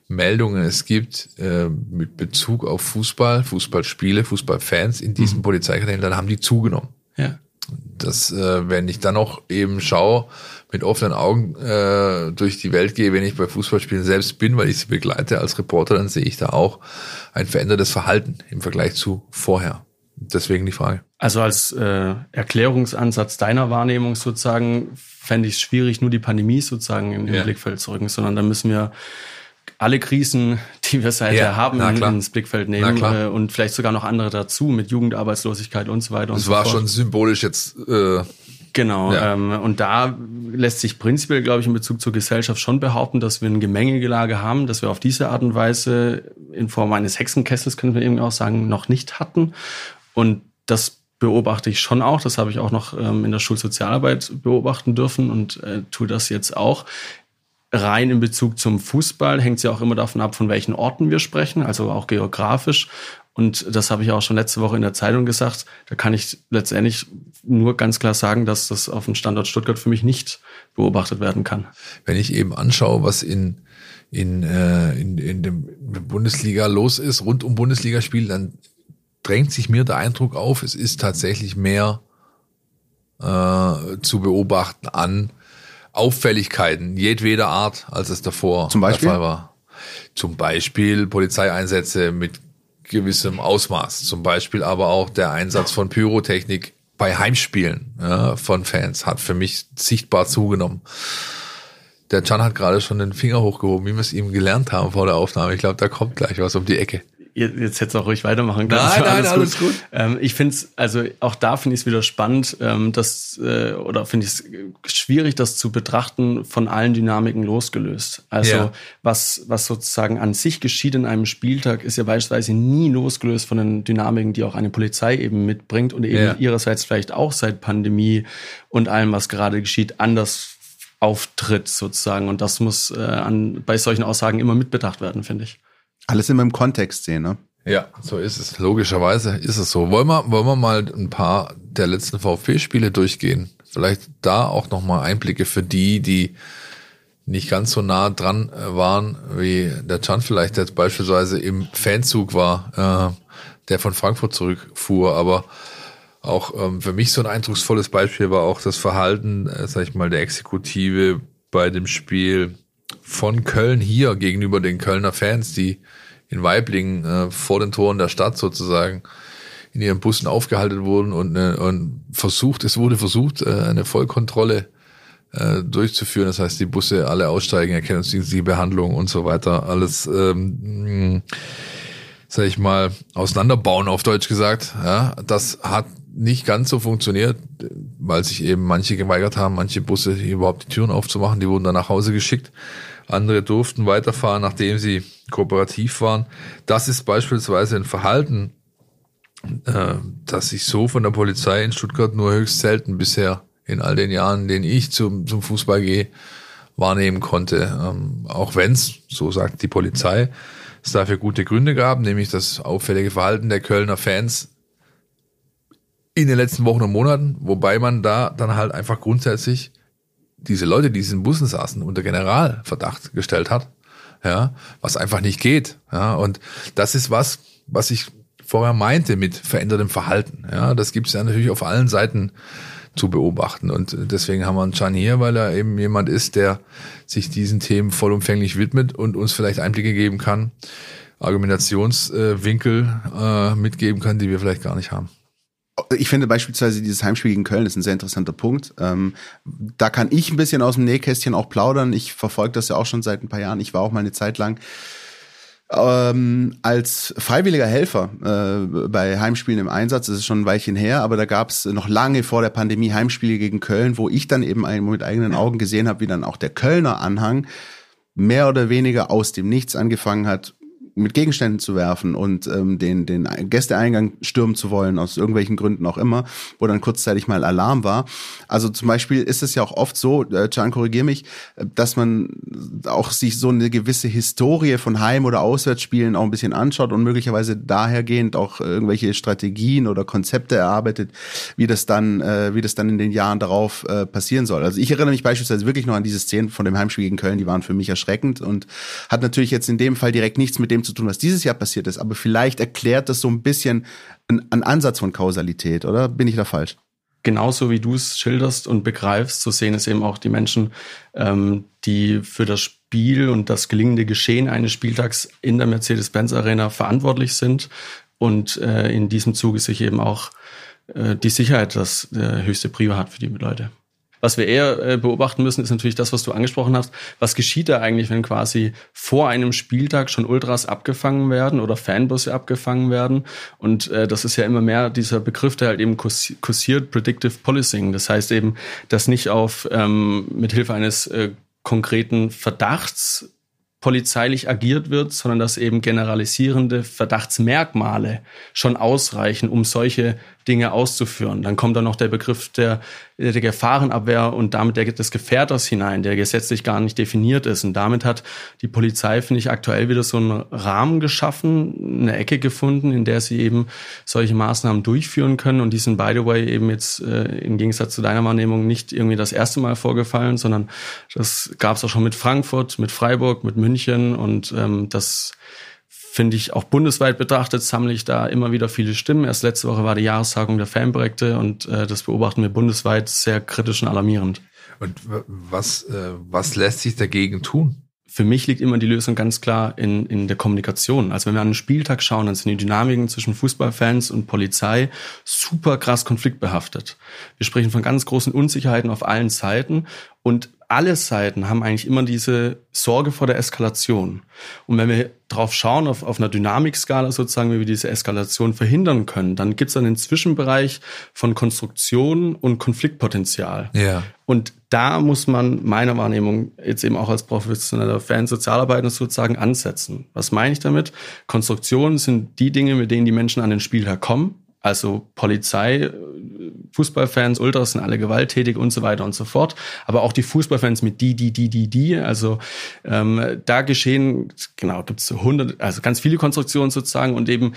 C: Meldungen es gibt äh, mit Bezug auf Fußball, Fußballspiele, Fußballfans in diesen mhm. Polizeikanälen, dann haben die zugenommen. Ja. Das, äh, wenn ich dann noch eben schaue, mit offenen Augen äh, durch die Welt gehe, wenn ich bei Fußballspielen selbst bin, weil ich sie begleite als Reporter, dann sehe ich da auch ein verändertes Verhalten im Vergleich zu vorher. Deswegen die Frage.
D: Also als äh, Erklärungsansatz deiner Wahrnehmung sozusagen fände ich es schwierig, nur die Pandemie sozusagen im, ja. Blickfeld zu rücken, sondern da müssen wir alle Krisen, die wir seither ja, haben, ins Blickfeld nehmen äh, und vielleicht sogar noch andere dazu mit Jugendarbeitslosigkeit und so weiter.
C: Das und so war fort. schon symbolisch jetzt. Äh,
D: genau. Ja. Ähm, und da lässt sich prinzipiell, glaube ich, in Bezug zur Gesellschaft schon behaupten, dass wir eine Gemengelage haben, dass wir auf diese Art und Weise in Form eines Hexenkessels, können wir eben auch sagen, noch nicht hatten. Und das beobachte ich schon auch. Das habe ich auch noch ähm, in der Schulsozialarbeit beobachten dürfen und äh, tue das jetzt auch rein in Bezug zum Fußball hängt es ja auch immer davon ab, von welchen Orten wir sprechen, also auch geografisch. Und das habe ich auch schon letzte Woche in der Zeitung gesagt. Da kann ich letztendlich nur ganz klar sagen, dass das auf dem Standort Stuttgart für mich nicht beobachtet werden kann.
C: Wenn ich eben anschaue, was in in, äh, in, in dem Bundesliga los ist, rund um Bundesligaspiel, dann drängt sich mir der Eindruck auf, es ist tatsächlich mehr äh, zu beobachten an Auffälligkeiten jedweder Art, als es davor
B: Zum Beispiel?
C: der Fall war. Zum Beispiel Polizeieinsätze mit gewissem Ausmaß. Zum Beispiel aber auch der Einsatz von Pyrotechnik bei Heimspielen ja, von Fans hat für mich sichtbar zugenommen. Der Can hat gerade schon den Finger hochgehoben, wie wir es ihm gelernt haben vor der Aufnahme. Ich glaube, da kommt gleich was um die Ecke.
D: Jetzt hättest du auch ruhig weitermachen
C: können. Nein, nein, alles gut. gut.
D: Ähm, ich finde es, also auch da finde ich es wieder spannend, ähm, dass, äh, oder finde ich es schwierig, das zu betrachten, von allen Dynamiken losgelöst. Also ja. was, was sozusagen an sich geschieht in einem Spieltag, ist ja beispielsweise nie losgelöst von den Dynamiken, die auch eine Polizei eben mitbringt und eben ja. ihrerseits vielleicht auch seit Pandemie und allem, was gerade geschieht, anders auftritt sozusagen. Und das muss äh, an, bei solchen Aussagen immer mitbedacht werden, finde ich.
B: Alles immer im Kontext sehen, ne?
C: Ja, so ist es. Logischerweise ist es so. Wollen wir, wollen wir mal ein paar der letzten VfB-Spiele durchgehen? Vielleicht da auch nochmal Einblicke für die, die nicht ganz so nah dran äh, waren, wie der Chan vielleicht jetzt beispielsweise im Fanzug war, äh, der von Frankfurt zurückfuhr. Aber auch ähm, für mich so ein eindrucksvolles Beispiel war auch das Verhalten, äh, sag ich mal, der Exekutive bei dem Spiel von Köln hier gegenüber den Kölner Fans, die in Weiblingen äh, vor den Toren der Stadt sozusagen in ihren Bussen aufgehalten wurden und, äh, und versucht, es wurde versucht, äh, eine Vollkontrolle äh, durchzuführen. Das heißt, die Busse alle aussteigen, erkennungsdienstliche Behandlung und so weiter, alles, ähm, sag ich mal, auseinanderbauen auf Deutsch gesagt. Ja, das hat nicht ganz so funktioniert, weil sich eben manche geweigert haben, manche Busse überhaupt die Türen aufzumachen, die wurden dann nach Hause geschickt. Andere durften weiterfahren, nachdem sie kooperativ waren. Das ist beispielsweise ein Verhalten, äh, das ich so von der Polizei in Stuttgart nur höchst selten bisher in all den Jahren, in denen ich zum, zum Fußball gehe, wahrnehmen konnte. Ähm, auch wenn es, so sagt die Polizei, es dafür gute Gründe gab, nämlich das auffällige Verhalten der Kölner Fans in den letzten Wochen und Monaten, wobei man da dann halt einfach grundsätzlich diese Leute, die in diesen Bussen saßen, unter Generalverdacht gestellt hat, ja, was einfach nicht geht, ja, und das ist was, was ich vorher meinte mit verändertem Verhalten, ja, das gibt es ja natürlich auf allen Seiten zu beobachten. Und deswegen haben wir einen Chan hier, weil er eben jemand ist, der sich diesen Themen vollumfänglich widmet und uns vielleicht Einblicke geben kann, Argumentationswinkel äh, mitgeben kann, die wir vielleicht gar nicht haben.
B: Ich finde beispielsweise dieses Heimspiel gegen Köln ist ein sehr interessanter Punkt. Ähm, da kann ich ein bisschen aus dem Nähkästchen auch plaudern. Ich verfolge das ja auch schon seit ein paar Jahren. Ich war auch mal eine Zeit lang ähm, als freiwilliger Helfer äh, bei Heimspielen im Einsatz. Das ist schon ein Weilchen her, aber da gab es noch lange vor der Pandemie Heimspiele gegen Köln, wo ich dann eben mit eigenen Augen gesehen habe, wie dann auch der Kölner Anhang mehr oder weniger aus dem Nichts angefangen hat, mit Gegenständen zu werfen und ähm, den, den Gästeeingang stürmen zu wollen, aus irgendwelchen Gründen auch immer, wo dann kurzzeitig mal Alarm war. Also zum Beispiel ist es ja auch oft so, äh, Can, korrigier mich, dass man auch sich so eine gewisse Historie von Heim- oder Auswärtsspielen auch ein bisschen anschaut und möglicherweise dahergehend auch irgendwelche Strategien oder Konzepte erarbeitet, wie das dann, äh, wie das dann in den Jahren darauf äh, passieren soll. Also ich erinnere mich beispielsweise wirklich noch an diese Szenen von dem Heimspiel gegen Köln, die waren für mich erschreckend und hat natürlich jetzt in dem Fall direkt nichts mit dem zu tun, was dieses Jahr passiert ist, aber vielleicht erklärt das so ein bisschen einen Ansatz von Kausalität, oder bin ich da falsch?
D: Genauso wie du es schilderst und begreifst, so sehen es eben auch die Menschen, ähm, die für das Spiel und das gelingende Geschehen eines Spieltags in der Mercedes-Benz Arena verantwortlich sind und äh, in diesem Zuge sich eben auch äh, die Sicherheit das äh, höchste Prio hat für die Leute. Was wir eher äh, beobachten müssen, ist natürlich das, was du angesprochen hast. Was geschieht da eigentlich, wenn quasi vor einem Spieltag schon Ultras abgefangen werden oder Fanbusse abgefangen werden? Und äh, das ist ja immer mehr dieser Begriff, der halt eben kursiert, Predictive Policing. Das heißt eben, dass nicht auf ähm, mit Hilfe eines äh, konkreten Verdachts polizeilich agiert wird, sondern dass eben generalisierende Verdachtsmerkmale schon ausreichen, um solche Dinge auszuführen. Dann kommt dann noch der Begriff der, der Gefahrenabwehr und damit der, des Gefährders hinein, der gesetzlich gar nicht definiert ist. Und damit hat die Polizei, finde ich, aktuell wieder so einen Rahmen geschaffen, eine Ecke gefunden, in der sie eben solche Maßnahmen durchführen können. Und die sind, by the way, eben jetzt äh, im Gegensatz zu deiner Wahrnehmung nicht irgendwie das erste Mal vorgefallen, sondern das gab es auch schon mit Frankfurt, mit Freiburg, mit München und ähm, das finde ich auch bundesweit betrachtet, sammle ich da immer wieder viele Stimmen. Erst letzte Woche war die Jahrestagung der Fanprojekte und äh, das beobachten wir bundesweit sehr kritisch und alarmierend.
C: Und was, äh, was lässt sich dagegen tun?
D: Für mich liegt immer die Lösung ganz klar in, in der Kommunikation. Also wenn wir an den Spieltag schauen, dann sind die Dynamiken zwischen Fußballfans und Polizei super krass konfliktbehaftet. Wir sprechen von ganz großen Unsicherheiten auf allen Seiten und alle Seiten haben eigentlich immer diese Sorge vor der Eskalation. Und wenn wir drauf schauen, auf, auf einer Dynamikskala sozusagen, wie wir diese Eskalation verhindern können, dann gibt es den Zwischenbereich von Konstruktion und Konfliktpotenzial.
C: Ja.
D: Und da muss man meiner Wahrnehmung jetzt eben auch als professioneller Fan Sozialarbeiter sozusagen ansetzen. Was meine ich damit? Konstruktionen sind die Dinge, mit denen die Menschen an den Spieltag kommen also Polizei, Fußballfans, Ultras sind alle gewalttätig und so weiter und so fort. Aber auch die Fußballfans mit die, die, die, die, die. Also ähm, da geschehen, genau, gibt es hundert, also ganz viele Konstruktionen sozusagen und eben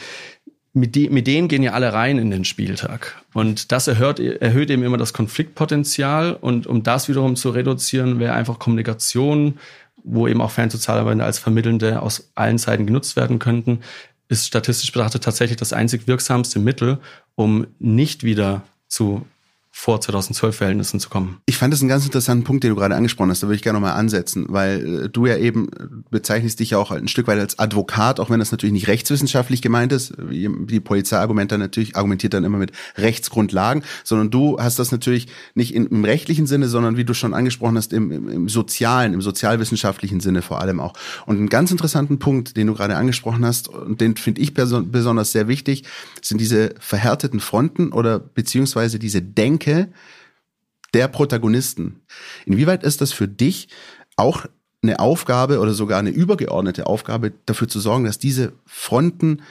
D: mit, die, mit denen gehen ja alle rein in den Spieltag. Und das erhöht, erhöht eben immer das Konfliktpotenzial. Und um das wiederum zu reduzieren, wäre einfach Kommunikation, wo eben auch Fansozialarbeiter als Vermittelnde aus allen Seiten genutzt werden könnten, ist statistisch betrachtet tatsächlich das einzig wirksamste Mittel, um nicht wieder zu vor 2012 Verhältnissen zu kommen.
B: Ich fand das einen ganz interessanten Punkt, den du gerade angesprochen hast. Da würde ich gerne nochmal ansetzen, weil äh, du ja eben bezeichnest dich ja auch ein Stück weit als Advokat, auch wenn das natürlich nicht rechtswissenschaftlich gemeint ist. Die Polizei argumentiert natürlich argumentiert dann immer mit Rechtsgrundlagen, sondern du hast das natürlich nicht im rechtlichen Sinne, sondern wie du schon angesprochen hast, im, im, im sozialen, im sozialwissenschaftlichen Sinne vor allem auch. Und einen ganz interessanten Punkt, den du gerade angesprochen hast, und den finde ich besonders sehr wichtig, sind diese verhärteten Fronten oder beziehungsweise diese Denke Denke der Protagonisten. Inwieweit ist das für dich auch eine Aufgabe oder sogar eine übergeordnete Aufgabe, dafür zu sorgen, dass diese Fronten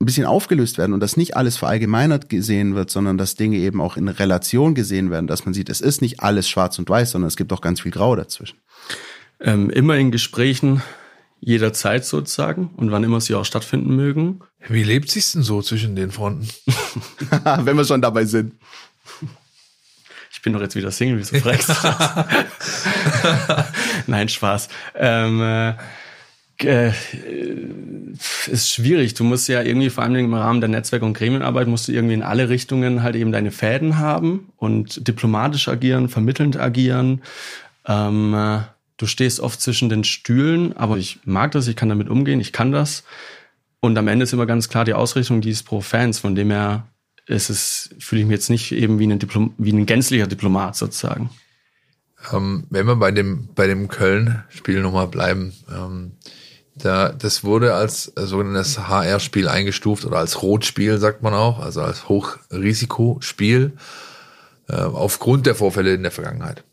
B: ein bisschen aufgelöst werden und dass nicht alles verallgemeinert gesehen wird, sondern dass Dinge eben auch in Relation gesehen werden, dass man sieht, es ist nicht alles schwarz und weiß, sondern es gibt auch ganz viel Grau dazwischen.
D: Ähm, immer in Gesprächen, jederzeit sozusagen und wann immer sie auch stattfinden mögen.
C: Wie lebt sich's denn so zwischen den Fronten?
B: Wenn wir schon dabei sind
D: bin doch jetzt wieder Single, wieso fragst du das? Nein, Spaß. Ähm, äh, äh, ist schwierig. Du musst ja irgendwie vor allem im Rahmen der Netzwerk- und Gremienarbeit musst du irgendwie in alle Richtungen halt eben deine Fäden haben und diplomatisch agieren, vermittelnd agieren. Ähm, äh, du stehst oft zwischen den Stühlen, aber ich mag das, ich kann damit umgehen, ich kann das. Und am Ende ist immer ganz klar die Ausrichtung, die ist pro Fans, von dem her ist es, fühle ich mich jetzt nicht eben wie ein, Diplom, wie ein gänzlicher Diplomat sozusagen.
C: Ähm, wenn wir bei dem, bei dem Köln-Spiel nochmal bleiben, ähm, da, das wurde als sogenanntes HR-Spiel eingestuft oder als Rotspiel, sagt man auch, also als Hochrisikospiel, äh, aufgrund der Vorfälle in der Vergangenheit.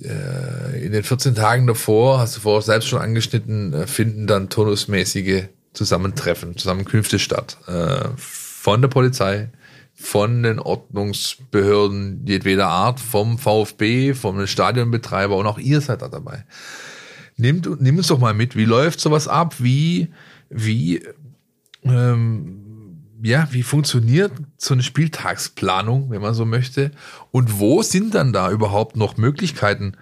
C: Äh, in den 14 Tagen davor, hast du vorher selbst schon angeschnitten, äh, finden dann turnusmäßige Zusammentreffen, Zusammenkünfte statt. Äh, von der Polizei, von den Ordnungsbehörden jedweder Art, vom VfB, vom Stadionbetreiber und auch ihr seid da dabei. Nimmt, nimm uns doch mal mit, wie läuft sowas ab? Wie, wie, ähm, ja, wie funktioniert so eine Spieltagsplanung, wenn man so möchte? Und wo sind dann da überhaupt noch Möglichkeiten,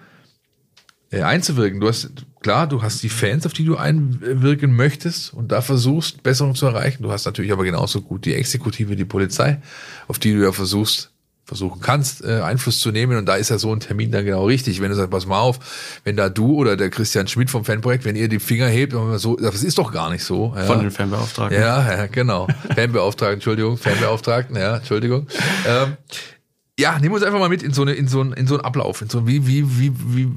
C: einzuwirken. Du hast, klar, du hast die Fans, auf die du einwirken möchtest und da versuchst, Besserung zu erreichen. Du hast natürlich aber genauso gut die Exekutive, die Polizei, auf die du ja versuchst, versuchen kannst, äh, Einfluss zu nehmen. Und da ist ja so ein Termin dann genau richtig. Wenn du sagst, pass mal auf, wenn da du oder der Christian Schmidt vom Fanprojekt, wenn ihr die Finger hebt, und so, das ist doch gar nicht so.
D: Ja. Von den Fanbeauftragten.
C: Ja, ja genau. Fanbeauftragten, Entschuldigung, Fanbeauftragten, ja, Entschuldigung. Ähm, ja, nehmen wir uns einfach mal mit in so eine, in so ein, in so einen Ablauf, in so wie, wie, wie, wie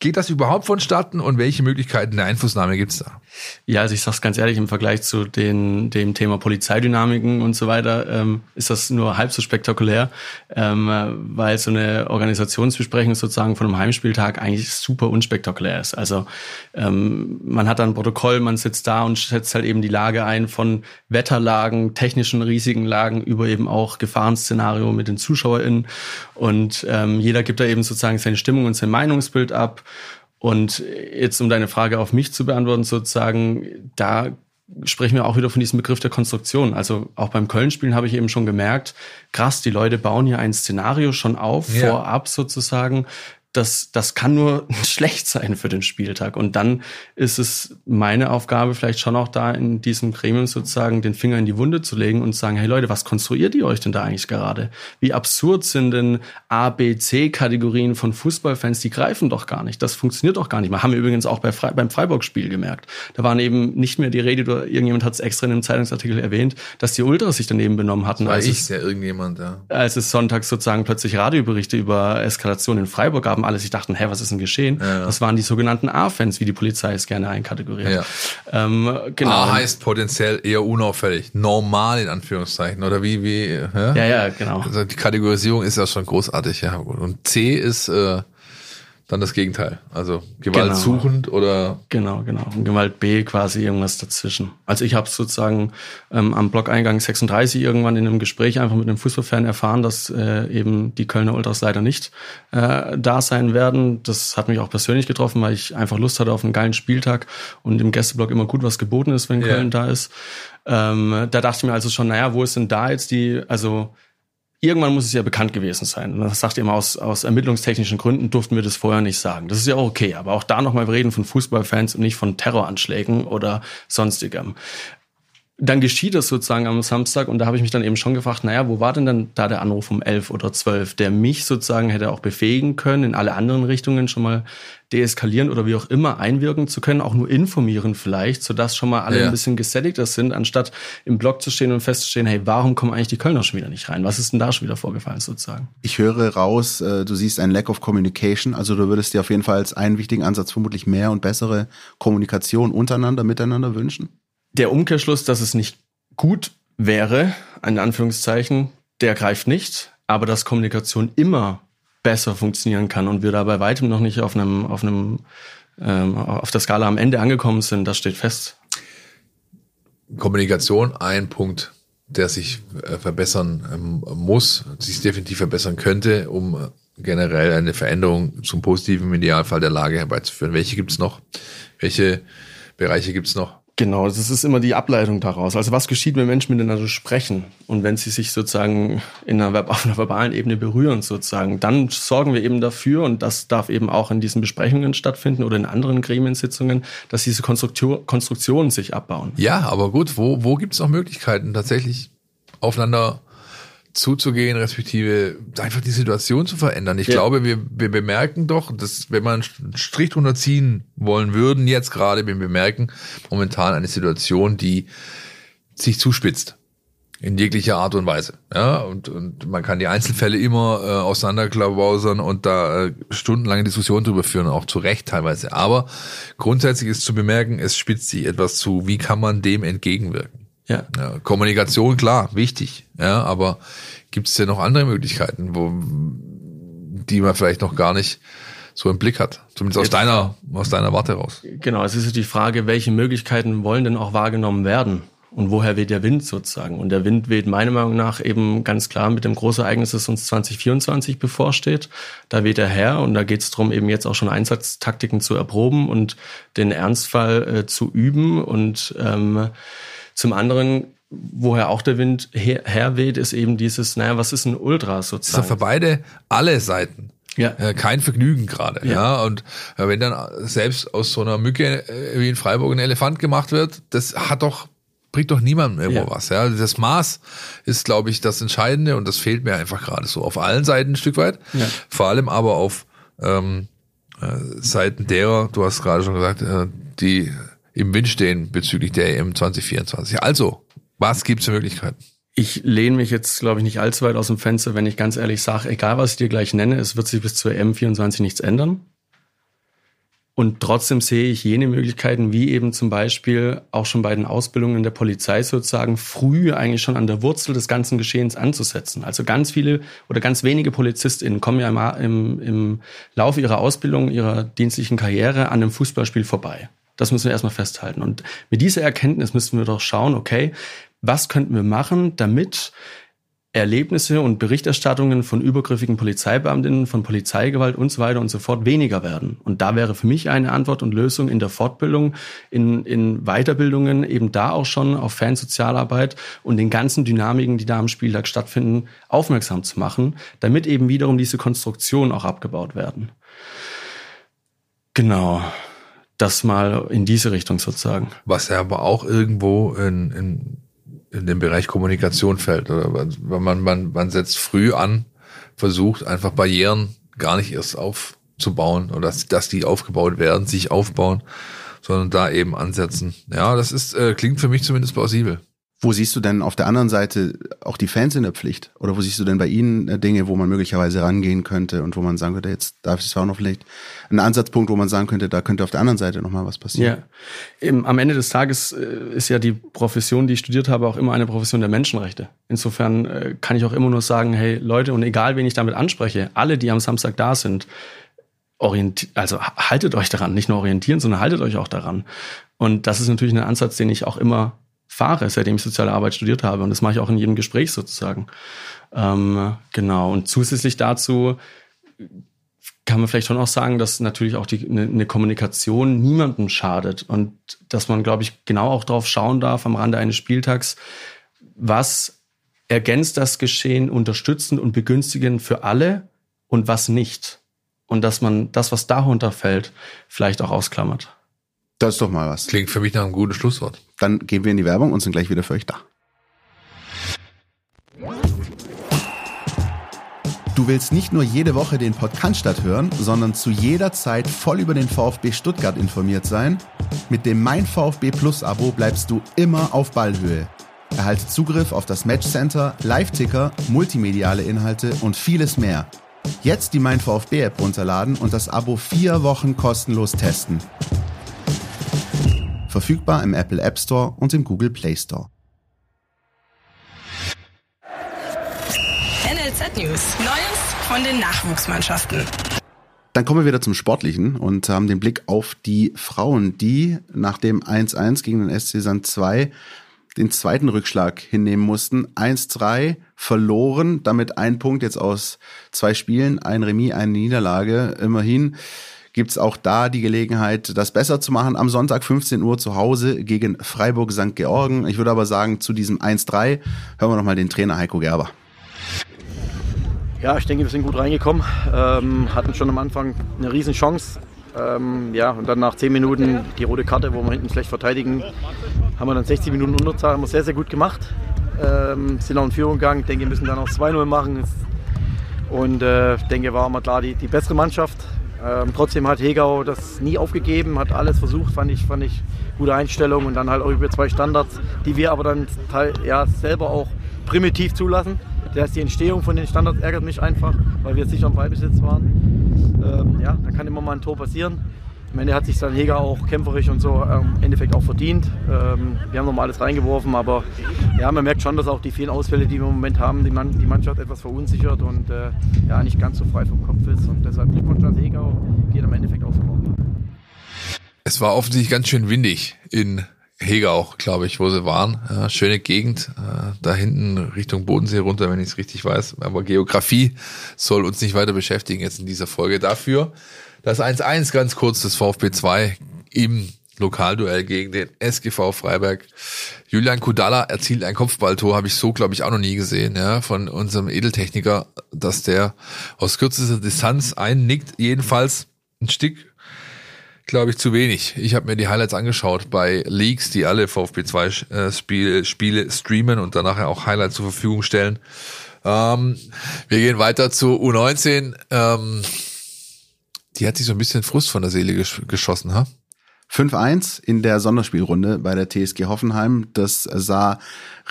C: geht das überhaupt vonstatten und welche Möglichkeiten der Einflussnahme gibt's da?
D: Ja, also ich sag's ganz ehrlich, im Vergleich zu den, dem Thema Polizeidynamiken und so weiter, ähm, ist das nur halb so spektakulär, ähm, weil so eine Organisationsbesprechung sozusagen von einem Heimspieltag eigentlich super unspektakulär ist. Also ähm, man hat dann ein Protokoll, man sitzt da und setzt halt eben die Lage ein von Wetterlagen, technischen riesigen Lagen über eben auch Gefahrenszenario mit den ZuschauerInnen und ähm, jeder gibt da eben sozusagen seine Stimmung und sein Meinungsbild ab und jetzt, um deine Frage auf mich zu beantworten, sozusagen, da sprechen wir auch wieder von diesem Begriff der Konstruktion. Also auch beim Köln-Spielen habe ich eben schon gemerkt, krass, die Leute bauen hier ein Szenario schon auf, ja. vorab sozusagen, das, das kann nur schlecht sein für den Spieltag. Und dann ist es meine Aufgabe, vielleicht schon auch da in diesem Gremium sozusagen den Finger in die Wunde zu legen und zu sagen, hey Leute, was konstruiert ihr euch denn da eigentlich gerade? Wie absurd sind denn A, B, C-Kategorien von Fußballfans? Die greifen doch gar nicht. Das funktioniert doch gar nicht. Wir haben übrigens auch bei Fre beim Freiburg-Spiel gemerkt. Da waren eben nicht mehr die Rede, oder irgendjemand hat es extra in einem Zeitungsartikel erwähnt, dass die Ultras sich daneben benommen hatten.
C: Das war
D: als
C: ich,
D: es,
C: ja irgendjemand, ja.
D: Als es sonntags sozusagen plötzlich Radioberichte über Eskalation in Freiburg gab, alle sich dachten, hä, was ist denn geschehen? Ja. Das waren die sogenannten A-Fans, wie die Polizei es gerne einkategoriert. Ja.
C: Ähm, genau. A heißt potenziell eher unauffällig, normal in Anführungszeichen oder wie wie
D: ja, ja, ja genau.
C: Also die Kategorisierung ist ja schon großartig, ja. Und C ist äh, dann das Gegenteil. Also Gewalt genau. suchend oder
D: genau, genau. Und Gewalt B quasi irgendwas dazwischen. Also ich habe sozusagen ähm, am Blog-Eingang 36 irgendwann in einem Gespräch einfach mit einem Fußballfan erfahren, dass äh, eben die Kölner Ultras leider nicht äh, da sein werden. Das hat mich auch persönlich getroffen, weil ich einfach Lust hatte auf einen geilen Spieltag und im Gästeblock immer gut was geboten ist, wenn yeah. Köln da ist. Ähm, da dachte ich mir also schon, naja, wo ist denn da jetzt die, also irgendwann muss es ja bekannt gewesen sein. Und das sagt immer aus, aus ermittlungstechnischen Gründen durften wir das vorher nicht sagen. Das ist ja auch okay. Aber auch da nochmal, reden von Fußballfans und nicht von Terroranschlägen oder sonstigem dann geschieht das sozusagen am Samstag und da habe ich mich dann eben schon gefragt, naja, wo war denn dann da der Anruf um elf oder zwölf, der mich sozusagen hätte auch befähigen können, in alle anderen Richtungen schon mal deeskalieren oder wie auch immer einwirken zu können, auch nur informieren vielleicht, sodass schon mal alle ja. ein bisschen gesättigter sind, anstatt im Blog zu stehen und festzustehen, hey, warum kommen eigentlich die Kölner schon wieder nicht rein? Was ist denn da schon wieder vorgefallen sozusagen?
B: Ich höre raus, äh, du siehst ein Lack of Communication, also du würdest dir auf jeden Fall als einen wichtigen Ansatz vermutlich mehr und bessere Kommunikation untereinander, miteinander wünschen?
D: Der Umkehrschluss, dass es nicht gut wäre, in Anführungszeichen, der greift nicht, aber dass Kommunikation immer besser funktionieren kann und wir da bei weitem noch nicht auf einem, auf einem, ähm, auf der Skala am Ende angekommen sind, das steht fest.
C: Kommunikation, ein Punkt, der sich äh, verbessern ähm, muss, sich definitiv verbessern könnte, um äh, generell eine Veränderung zum positiven Idealfall der Lage herbeizuführen. Welche gibt's noch? Welche Bereiche gibt's noch?
D: Genau, das ist immer die Ableitung daraus. Also was geschieht, wenn Menschen miteinander sprechen und wenn sie sich sozusagen in einer, auf einer verbalen Ebene berühren sozusagen, dann sorgen wir eben dafür und das darf eben auch in diesen Besprechungen stattfinden oder in anderen Gremiensitzungen, dass diese Konstruktion, Konstruktionen sich abbauen.
C: Ja, aber gut, wo, wo gibt es noch Möglichkeiten, tatsächlich aufeinander zuzugehen, respektive einfach die Situation zu verändern. Ich ja. glaube, wir, wir bemerken doch, dass wenn wir einen Strich drunter ziehen wollen würden, jetzt gerade, wir bemerken momentan eine Situation, die sich zuspitzt. In jeglicher Art und Weise. Ja, und, und man kann die Einzelfälle immer äh, auseinanderklausern und da äh, stundenlange Diskussionen drüber führen, auch zu Recht teilweise. Aber grundsätzlich ist zu bemerken, es spitzt sich etwas zu. Wie kann man dem entgegenwirken? Ja. ja Kommunikation, klar, wichtig. Ja, aber gibt es denn noch andere Möglichkeiten, wo, die man vielleicht noch gar nicht so im Blick hat? Zumindest aus deiner, aus deiner Warte raus.
D: Genau, es ist die Frage, welche Möglichkeiten wollen denn auch wahrgenommen werden? Und woher weht der Wind sozusagen? Und der Wind weht meiner Meinung nach eben ganz klar mit dem Großereignis, das uns 2024 bevorsteht. Da weht er her und da geht es darum, eben jetzt auch schon Einsatztaktiken zu erproben und den Ernstfall äh, zu üben und ähm, zum anderen, woher auch der Wind her, herweht, ist eben dieses, naja, was ist ein Ultra sozusagen?
C: Das ist für beide, alle Seiten. Ja. Äh, kein Vergnügen gerade. Ja. ja. Und äh, wenn dann selbst aus so einer Mücke äh, wie in Freiburg ein Elefant gemacht wird, das hat doch bringt doch niemandem irgendwo ja. was. Ja, das Maß ist, glaube ich, das Entscheidende und das fehlt mir einfach gerade so auf allen Seiten ein Stück weit. Ja. Vor allem aber auf ähm, Seiten derer, du hast gerade schon gesagt, äh, die im Wind stehen bezüglich der EM 2024. Also, was gibt's für Möglichkeiten?
D: Ich lehne mich jetzt, glaube ich, nicht allzu weit aus dem Fenster, wenn ich ganz ehrlich sage, egal was ich dir gleich nenne, es wird sich bis zur EM 24 nichts ändern. Und trotzdem sehe ich jene Möglichkeiten, wie eben zum Beispiel auch schon bei den Ausbildungen der Polizei sozusagen früh eigentlich schon an der Wurzel des ganzen Geschehens anzusetzen. Also ganz viele oder ganz wenige PolizistInnen kommen ja im, im, im Laufe ihrer Ausbildung, ihrer dienstlichen Karriere an einem Fußballspiel vorbei. Das müssen wir erstmal festhalten. Und mit dieser Erkenntnis müssen wir doch schauen, okay, was könnten wir machen, damit Erlebnisse und Berichterstattungen von übergriffigen Polizeibeamtinnen, von Polizeigewalt und so weiter und so fort weniger werden. Und da wäre für mich eine Antwort und Lösung in der Fortbildung, in, in Weiterbildungen, eben da auch schon auf Fansozialarbeit und den ganzen Dynamiken, die da am Spieltag stattfinden, aufmerksam zu machen, damit eben wiederum diese Konstruktionen auch abgebaut werden. Genau. Das mal in diese Richtung sozusagen.
C: Was ja aber auch irgendwo in, in in den Bereich Kommunikation fällt. Oder man, man, man setzt früh an, versucht einfach Barrieren gar nicht erst aufzubauen oder dass, dass die aufgebaut werden, sich aufbauen, sondern da eben ansetzen. Ja, das ist, äh, klingt für mich zumindest plausibel.
B: Wo siehst du denn auf der anderen Seite auch die Fans in der Pflicht? Oder wo siehst du denn bei ihnen äh, Dinge, wo man möglicherweise rangehen könnte und wo man sagen könnte, jetzt darf es auch noch vielleicht ein Ansatzpunkt, wo man sagen könnte, da könnte auf der anderen Seite nochmal was passieren?
D: Ja, Im, am Ende des Tages äh, ist ja die Profession, die ich studiert habe, auch immer eine Profession der Menschenrechte. Insofern äh, kann ich auch immer nur sagen, hey Leute, und egal wen ich damit anspreche, alle, die am Samstag da sind, orientiert, also haltet euch daran, nicht nur orientieren, sondern haltet euch auch daran. Und das ist natürlich ein Ansatz, den ich auch immer fahre, seitdem ich soziale Arbeit studiert habe. Und das mache ich auch in jedem Gespräch sozusagen. Ähm, genau. Und zusätzlich dazu kann man vielleicht schon auch sagen, dass natürlich auch die, eine, eine Kommunikation niemandem schadet und dass man, glaube ich, genau auch drauf schauen darf am Rande eines Spieltags, was ergänzt das Geschehen unterstützend und begünstigend für alle und was nicht. Und dass man das, was darunter fällt, vielleicht auch ausklammert.
B: Das ist doch mal was.
C: Klingt für mich nach einem guten Schlusswort.
B: Dann gehen wir in die Werbung und sind gleich wieder für euch da. Du willst nicht nur jede Woche den Podcast hören, sondern zu jeder Zeit voll über den VfB Stuttgart informiert sein? Mit dem Mein VfB Plus Abo bleibst du immer auf Ballhöhe. Erhalte Zugriff auf das Matchcenter, Live-Ticker, multimediale Inhalte und vieles mehr. Jetzt die Mein VfB App runterladen und das Abo vier Wochen kostenlos testen. Verfügbar im Apple App Store und im Google Play Store.
A: NLZ News. Neues von den Nachwuchsmannschaften.
B: Dann kommen wir wieder zum Sportlichen und haben den Blick auf die Frauen, die nach dem 1-1 gegen den SC Sand 2 den zweiten Rückschlag hinnehmen mussten. 1-3 verloren, damit ein Punkt jetzt aus zwei Spielen, ein Remis, eine Niederlage. Immerhin gibt es auch da die Gelegenheit, das besser zu machen. Am Sonntag 15 Uhr zu Hause gegen Freiburg St. Georgen. Ich würde aber sagen, zu diesem 1-3 hören wir nochmal den Trainer Heiko Gerber.
E: Ja, ich denke, wir sind gut reingekommen. Ähm, hatten schon am Anfang eine riesen Chance. Ähm, ja, und dann nach 10 Minuten die rote Karte, wo wir hinten schlecht verteidigen, haben wir dann 60 Minuten Unterzahl, haben wir sehr, sehr gut gemacht. Ähm, sind auch in Führung gegangen. Ich denke, wir müssen dann auch 2-0 machen. Und äh, denke, war mal klar die, die bessere Mannschaft. Ähm, trotzdem hat Hegau das nie aufgegeben, hat alles versucht, fand ich, fand ich gute Einstellung und dann halt auch über zwei Standards, die wir aber dann ja, selber auch primitiv zulassen. Das heißt, die Entstehung von den Standards ärgert mich einfach, weil wir sicher im Ballbesitz waren. Ähm, ja, dann kann immer mal ein Tor passieren. Am Ende hat sich dann Heger auch kämpferisch und so ähm, im Endeffekt auch verdient. Ähm, wir haben nochmal alles reingeworfen, aber ja, man merkt schon, dass auch die vielen Ausfälle, die wir im Moment haben, die, Man die Mannschaft etwas verunsichert und äh, ja, nicht ganz so frei vom Kopf ist. Und deshalb Glückwunsch an Heger, geht im Endeffekt auch so.
C: Es war offensichtlich ganz schön windig in Hegau, glaube ich, wo sie waren. Ja, schöne Gegend, äh, da hinten Richtung Bodensee runter, wenn ich es richtig weiß. Aber Geografie soll uns nicht weiter beschäftigen jetzt in dieser Folge. Dafür das 1-1 ganz kurz des VfB 2 im Lokalduell gegen den SGV Freiberg. Julian Kudala erzielt ein Kopfballtor, habe ich so, glaube ich, auch noch nie gesehen, ja, von unserem Edeltechniker, dass der aus kürzester Distanz einnickt. Jedenfalls ein Stück, glaube ich, zu wenig. Ich habe mir die Highlights angeschaut bei Leaks, die alle VfB 2 äh, Spiele, Spiele streamen und danach auch Highlights zur Verfügung stellen. Ähm, wir gehen weiter zu U19. Ähm, die hat sich so ein bisschen Frust von der Seele gesch geschossen, ha?
B: 5-1 in der Sonderspielrunde bei der TSG Hoffenheim. Das sah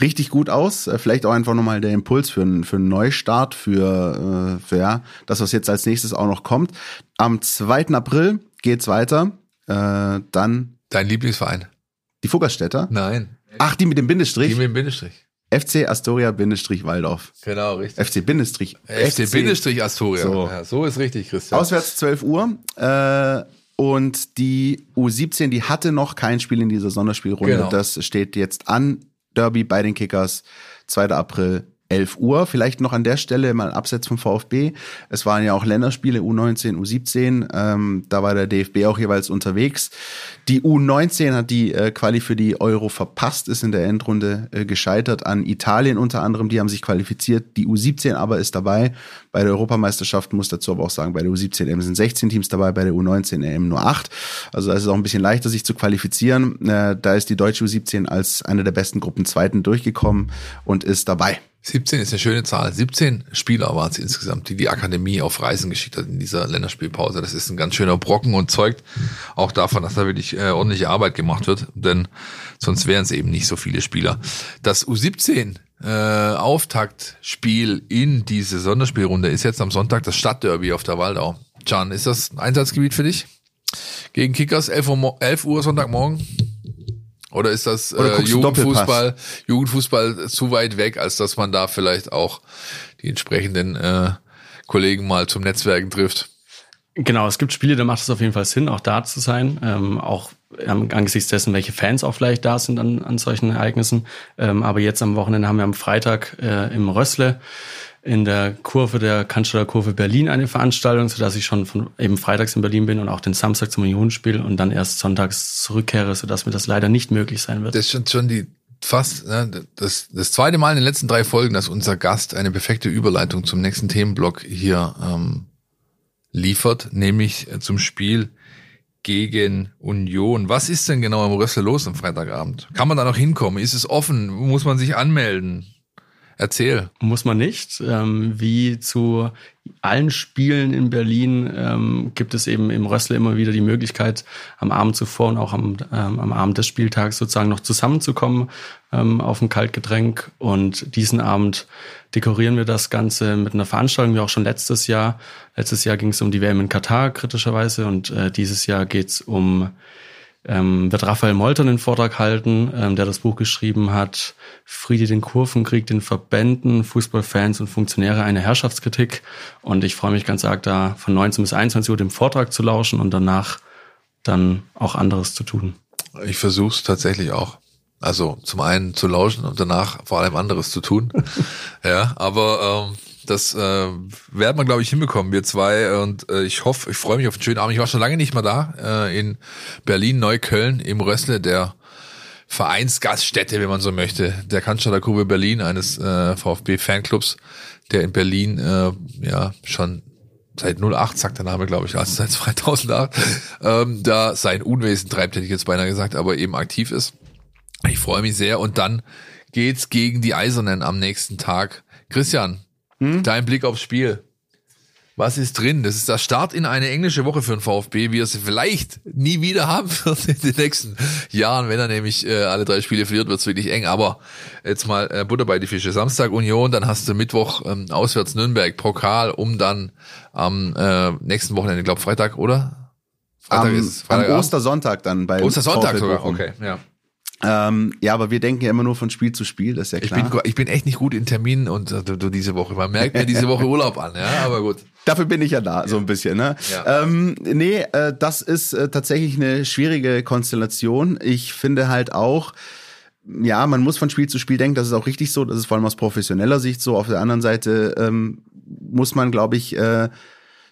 B: richtig gut aus. Vielleicht auch einfach nochmal der Impuls für einen, für einen Neustart, für, äh, für ja, das, was jetzt als nächstes auch noch kommt. Am 2. April geht's weiter. Äh, dann.
C: Dein Lieblingsverein?
B: Die Fuggerstädter?
C: Nein.
B: Ach, die mit dem Bindestrich?
C: Die mit dem Bindestrich.
B: FC Astoria Bindestrich Waldorf.
C: Genau, richtig.
B: FC Bindestrich.
C: FC Bindestrich Astoria.
B: So.
C: Ja, so ist richtig, Christian.
B: Auswärts 12 Uhr. Äh, und die U17, die hatte noch kein Spiel in dieser Sonderspielrunde.
C: Genau.
B: Das steht jetzt an. Derby bei den Kickers, 2. April 11 Uhr. Vielleicht noch an der Stelle mal abseits vom VfB. Es waren ja auch Länderspiele U19, U17. Ähm, da war der DFB auch jeweils unterwegs. Die U19 hat die äh, Quali für die Euro verpasst, ist in der Endrunde äh, gescheitert an Italien unter anderem. Die haben sich qualifiziert. Die U17 aber ist dabei. Bei der Europameisterschaft muss dazu aber auch sagen, bei der U17 EM sind 16 Teams dabei, bei der U19 EM nur 8. Also da ist es auch ein bisschen leichter, sich zu qualifizieren. Äh, da ist die deutsche U17 als eine der besten Gruppen Zweiten durchgekommen und ist dabei.
C: 17 ist eine schöne Zahl. 17 Spieler waren es insgesamt, die die Akademie auf Reisen geschickt hat in dieser Länderspielpause. Das ist ein ganz schöner Brocken und zeugt auch davon, dass da wirklich äh, ordentliche Arbeit gemacht wird, denn sonst wären es eben nicht so viele Spieler. Das U17 äh, Auftaktspiel in diese Sonderspielrunde ist jetzt am Sonntag das Stadtderby auf der Waldau. Can, ist das ein Einsatzgebiet für dich? Gegen Kickers 11 Uhr, 11 Uhr Sonntagmorgen? Oder ist das
B: Oder
C: äh, Jugendfußball, Jugendfußball zu weit weg, als dass man da vielleicht auch die entsprechenden äh, Kollegen mal zum Netzwerken trifft?
D: Genau, es gibt Spiele, da macht es auf jeden Fall Sinn, auch da zu sein. Ähm, auch ähm, angesichts dessen, welche Fans auch vielleicht da sind an, an solchen Ereignissen. Ähm, aber jetzt am Wochenende haben wir am Freitag äh, im Rössle in der Kurve der Cannstatter Kurve Berlin eine Veranstaltung, sodass ich schon von eben freitags in Berlin bin und auch den Samstag zum Unionspiel und dann erst sonntags zurückkehre, sodass mir das leider nicht möglich sein wird.
C: Das ist schon, schon die fast ne, das, das zweite Mal in den letzten drei Folgen, dass unser Gast eine perfekte Überleitung zum nächsten Themenblock hier ähm, liefert, nämlich äh, zum Spiel gegen Union. Was ist denn genau im Rössle los am Freitagabend? Kann man da noch hinkommen? Ist es offen? Muss man sich anmelden? Erzähl.
D: Muss man nicht. Ähm, wie zu allen Spielen in Berlin ähm, gibt es eben im Rössle immer wieder die Möglichkeit, am Abend zuvor und auch am, ähm, am Abend des Spieltags sozusagen noch zusammenzukommen ähm, auf ein Kaltgetränk. Und diesen Abend dekorieren wir das Ganze mit einer Veranstaltung, wie auch schon letztes Jahr. Letztes Jahr ging es um die WM in Katar, kritischerweise. Und äh, dieses Jahr geht es um ähm, wird Raphael Molter einen Vortrag halten, ähm, der das Buch geschrieben hat, Friede den Kurvenkrieg, den Verbänden, Fußballfans und Funktionäre eine Herrschaftskritik. Und ich freue mich ganz arg, da von 19 bis 21 Uhr dem Vortrag zu lauschen und danach dann auch anderes zu tun.
C: Ich versuche es tatsächlich auch. Also zum einen zu lauschen und danach vor allem anderes zu tun. ja, aber ähm, das äh, werden wir, glaube ich, hinbekommen, wir zwei. Und äh, ich hoffe, ich freue mich auf einen schönen Abend. Ich war schon lange nicht mehr da, äh, in Berlin, Neukölln, im Rössle, der Vereinsgaststätte, wenn man so möchte, der Cannstatter Kurve Berlin, eines äh, VfB-Fanclubs, der in Berlin äh, ja schon seit 08, sagt der Name, glaube ich, also seit 2008, ähm, da sein Unwesen treibt, hätte ich jetzt beinahe gesagt, aber eben aktiv ist. Ich freue mich sehr. Und dann geht's gegen die Eisernen am nächsten Tag. Christian, hm? dein Blick aufs Spiel. Was ist drin? Das ist der Start in eine englische Woche für den VfB, wie er sie vielleicht nie wieder haben wird in den nächsten Jahren. Wenn er nämlich äh, alle drei Spiele verliert, wird es wirklich eng. Aber jetzt mal äh, Butter bei die Fische. Samstag Union, dann hast du Mittwoch ähm, auswärts Nürnberg, Pokal, um dann am äh, nächsten Wochenende, glaube Freitag, oder?
B: Freitag am, ist Freitag am Ostersonntag dann bei
C: Ostersonntag sogar, okay, ja.
B: Ähm, ja, aber wir denken ja immer nur von Spiel zu Spiel, das ist ja klar.
C: Ich bin, ich bin echt nicht gut in Terminen und äh, du, du diese Woche. Man merkt mir diese Woche Urlaub an, ja, aber gut.
B: Dafür bin ich ja da, ja. so ein bisschen. Ne? Ja. Ähm, nee, äh, das ist äh, tatsächlich eine schwierige Konstellation. Ich finde halt auch, ja, man muss von Spiel zu Spiel denken, das ist auch richtig so, das ist vor allem aus professioneller Sicht so. Auf der anderen Seite ähm, muss man, glaube ich, äh,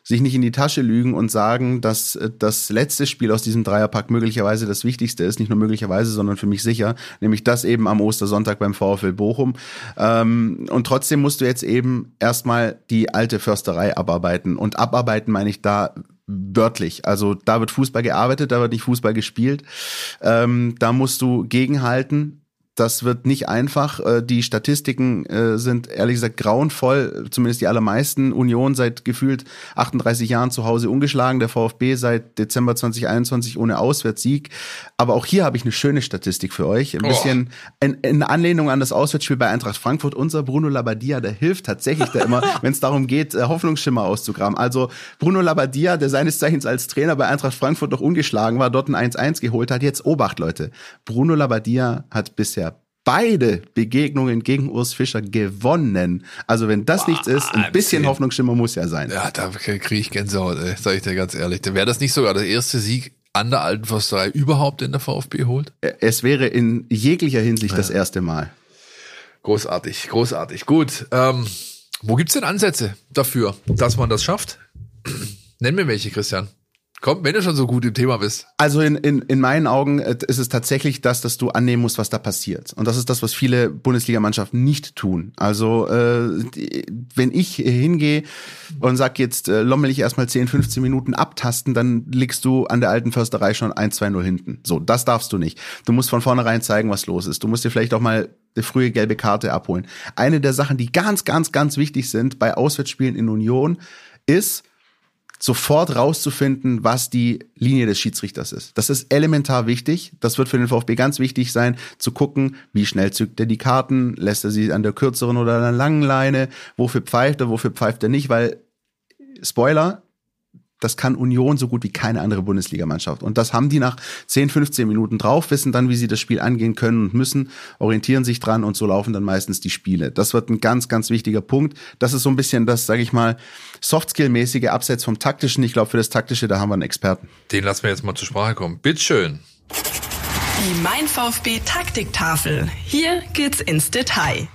B: sich nicht in die Tasche lügen und sagen, dass äh, das letzte Spiel aus diesem Dreierpack möglicherweise das wichtigste ist, nicht nur möglicherweise, sondern für mich sicher, nämlich das eben am Ostersonntag beim VfL Bochum. Ähm, und trotzdem musst du jetzt eben erstmal die alte Försterei abarbeiten. Und abarbeiten meine ich da wörtlich. Also da wird Fußball gearbeitet, da wird nicht Fußball gespielt. Ähm, da musst du gegenhalten, Das wird nicht einfach. Äh, die Statistiken äh, sind ehrlich gesagt grauenvoll, zumindest die allermeisten. Union seit gefühlt 38 Jahren zu Hause ungeschlagen, der VfB seit Dezember 2021 ohne Auswärtssieg. Aber auch hier habe ich eine schöne Statistik für euch. Ein bisschen in, in Anlehnung an das Auswärtsspiel bei Eintracht Frankfurt. Unser Bruno Labbadia, der hilft tatsächlich da immer, wenn es darum geht, äh, Hoffnungsschimmer auszugraben. Also Bruno Labbadia, der seines Zeichens als Trainer bei Eintracht Frankfurt noch ungeschlagen war, dort ein 1-1 geholt hat. Jetzt Obacht, Leute. Bruno Labbadia hat bisher beide Begegnungen gegen Urs Fischer gewonnen. Also wenn das Boah, nichts ist, ein bisschen Hoffnungsschimmer muss ja sein.
C: Ja, da kriege ich Gänsehaut, ey, sag ich dir ganz ehrlich. Wäre das nicht sogar der erste Sieg an der alten Försterei überhaupt in der VfB holt?
B: Es wäre in jeglicher Hinsicht ja. das erste Mal.
C: Großartig, großartig. Gut, ähm, wo gibt's denn Ansätze dafür, dass man das schafft? Nenn mir welche, Christian. Komm, wenn du schon so gut im Thema bist.
B: Also in, in, in meinen Augen äh, ist es tatsächlich das, dass du annehmen musst, was da passiert. Und das ist das, was viele Bundesligamannschaften nicht tun. Also äh, wenn ich hingehe und sag jetzt, äh, lommel ich erstmal 10, 15 Minuten abtasten, dann liegst du an der alten Försterei schon 1-2-0 hinten. So, das darfst du nicht. Du musst von vornherein zeigen, was los ist. Du musst dir vielleicht auch mal eine frühe gelbe Karte abholen. Eine der Sachen, die ganz, ganz, ganz wichtig sind bei Auswärtsspielen in Union, ist, sofort rauszufinden, was die Linie des Schiedsrichters ist. Das ist elementar wichtig. Das wird für den VfB ganz wichtig sein, zu gucken, wie schnell zückt er die Karten, lässt er sie an der kürzeren oder an der langen Leine, wofür pfeift er, wofür pfeift er nicht, weil Spoiler, das kann Union so gut wie keine andere Bundesligamannschaft. Und das haben die nach 10, 15 Minuten drauf, wissen dann, wie sie das Spiel angehen können und müssen, orientieren sich dran und so laufen dann meistens die Spiele. Das wird ein ganz, ganz wichtiger Punkt. Das ist so ein bisschen das, sage ich mal, Softskill-mäßige Abseits vom Taktischen. Ich glaube, für das Taktische, da haben wir einen Experten.
C: Den lassen wir jetzt mal zur Sprache kommen. Bitteschön.
A: Die Mein VfB Taktiktafel. Hier geht's ins Detail.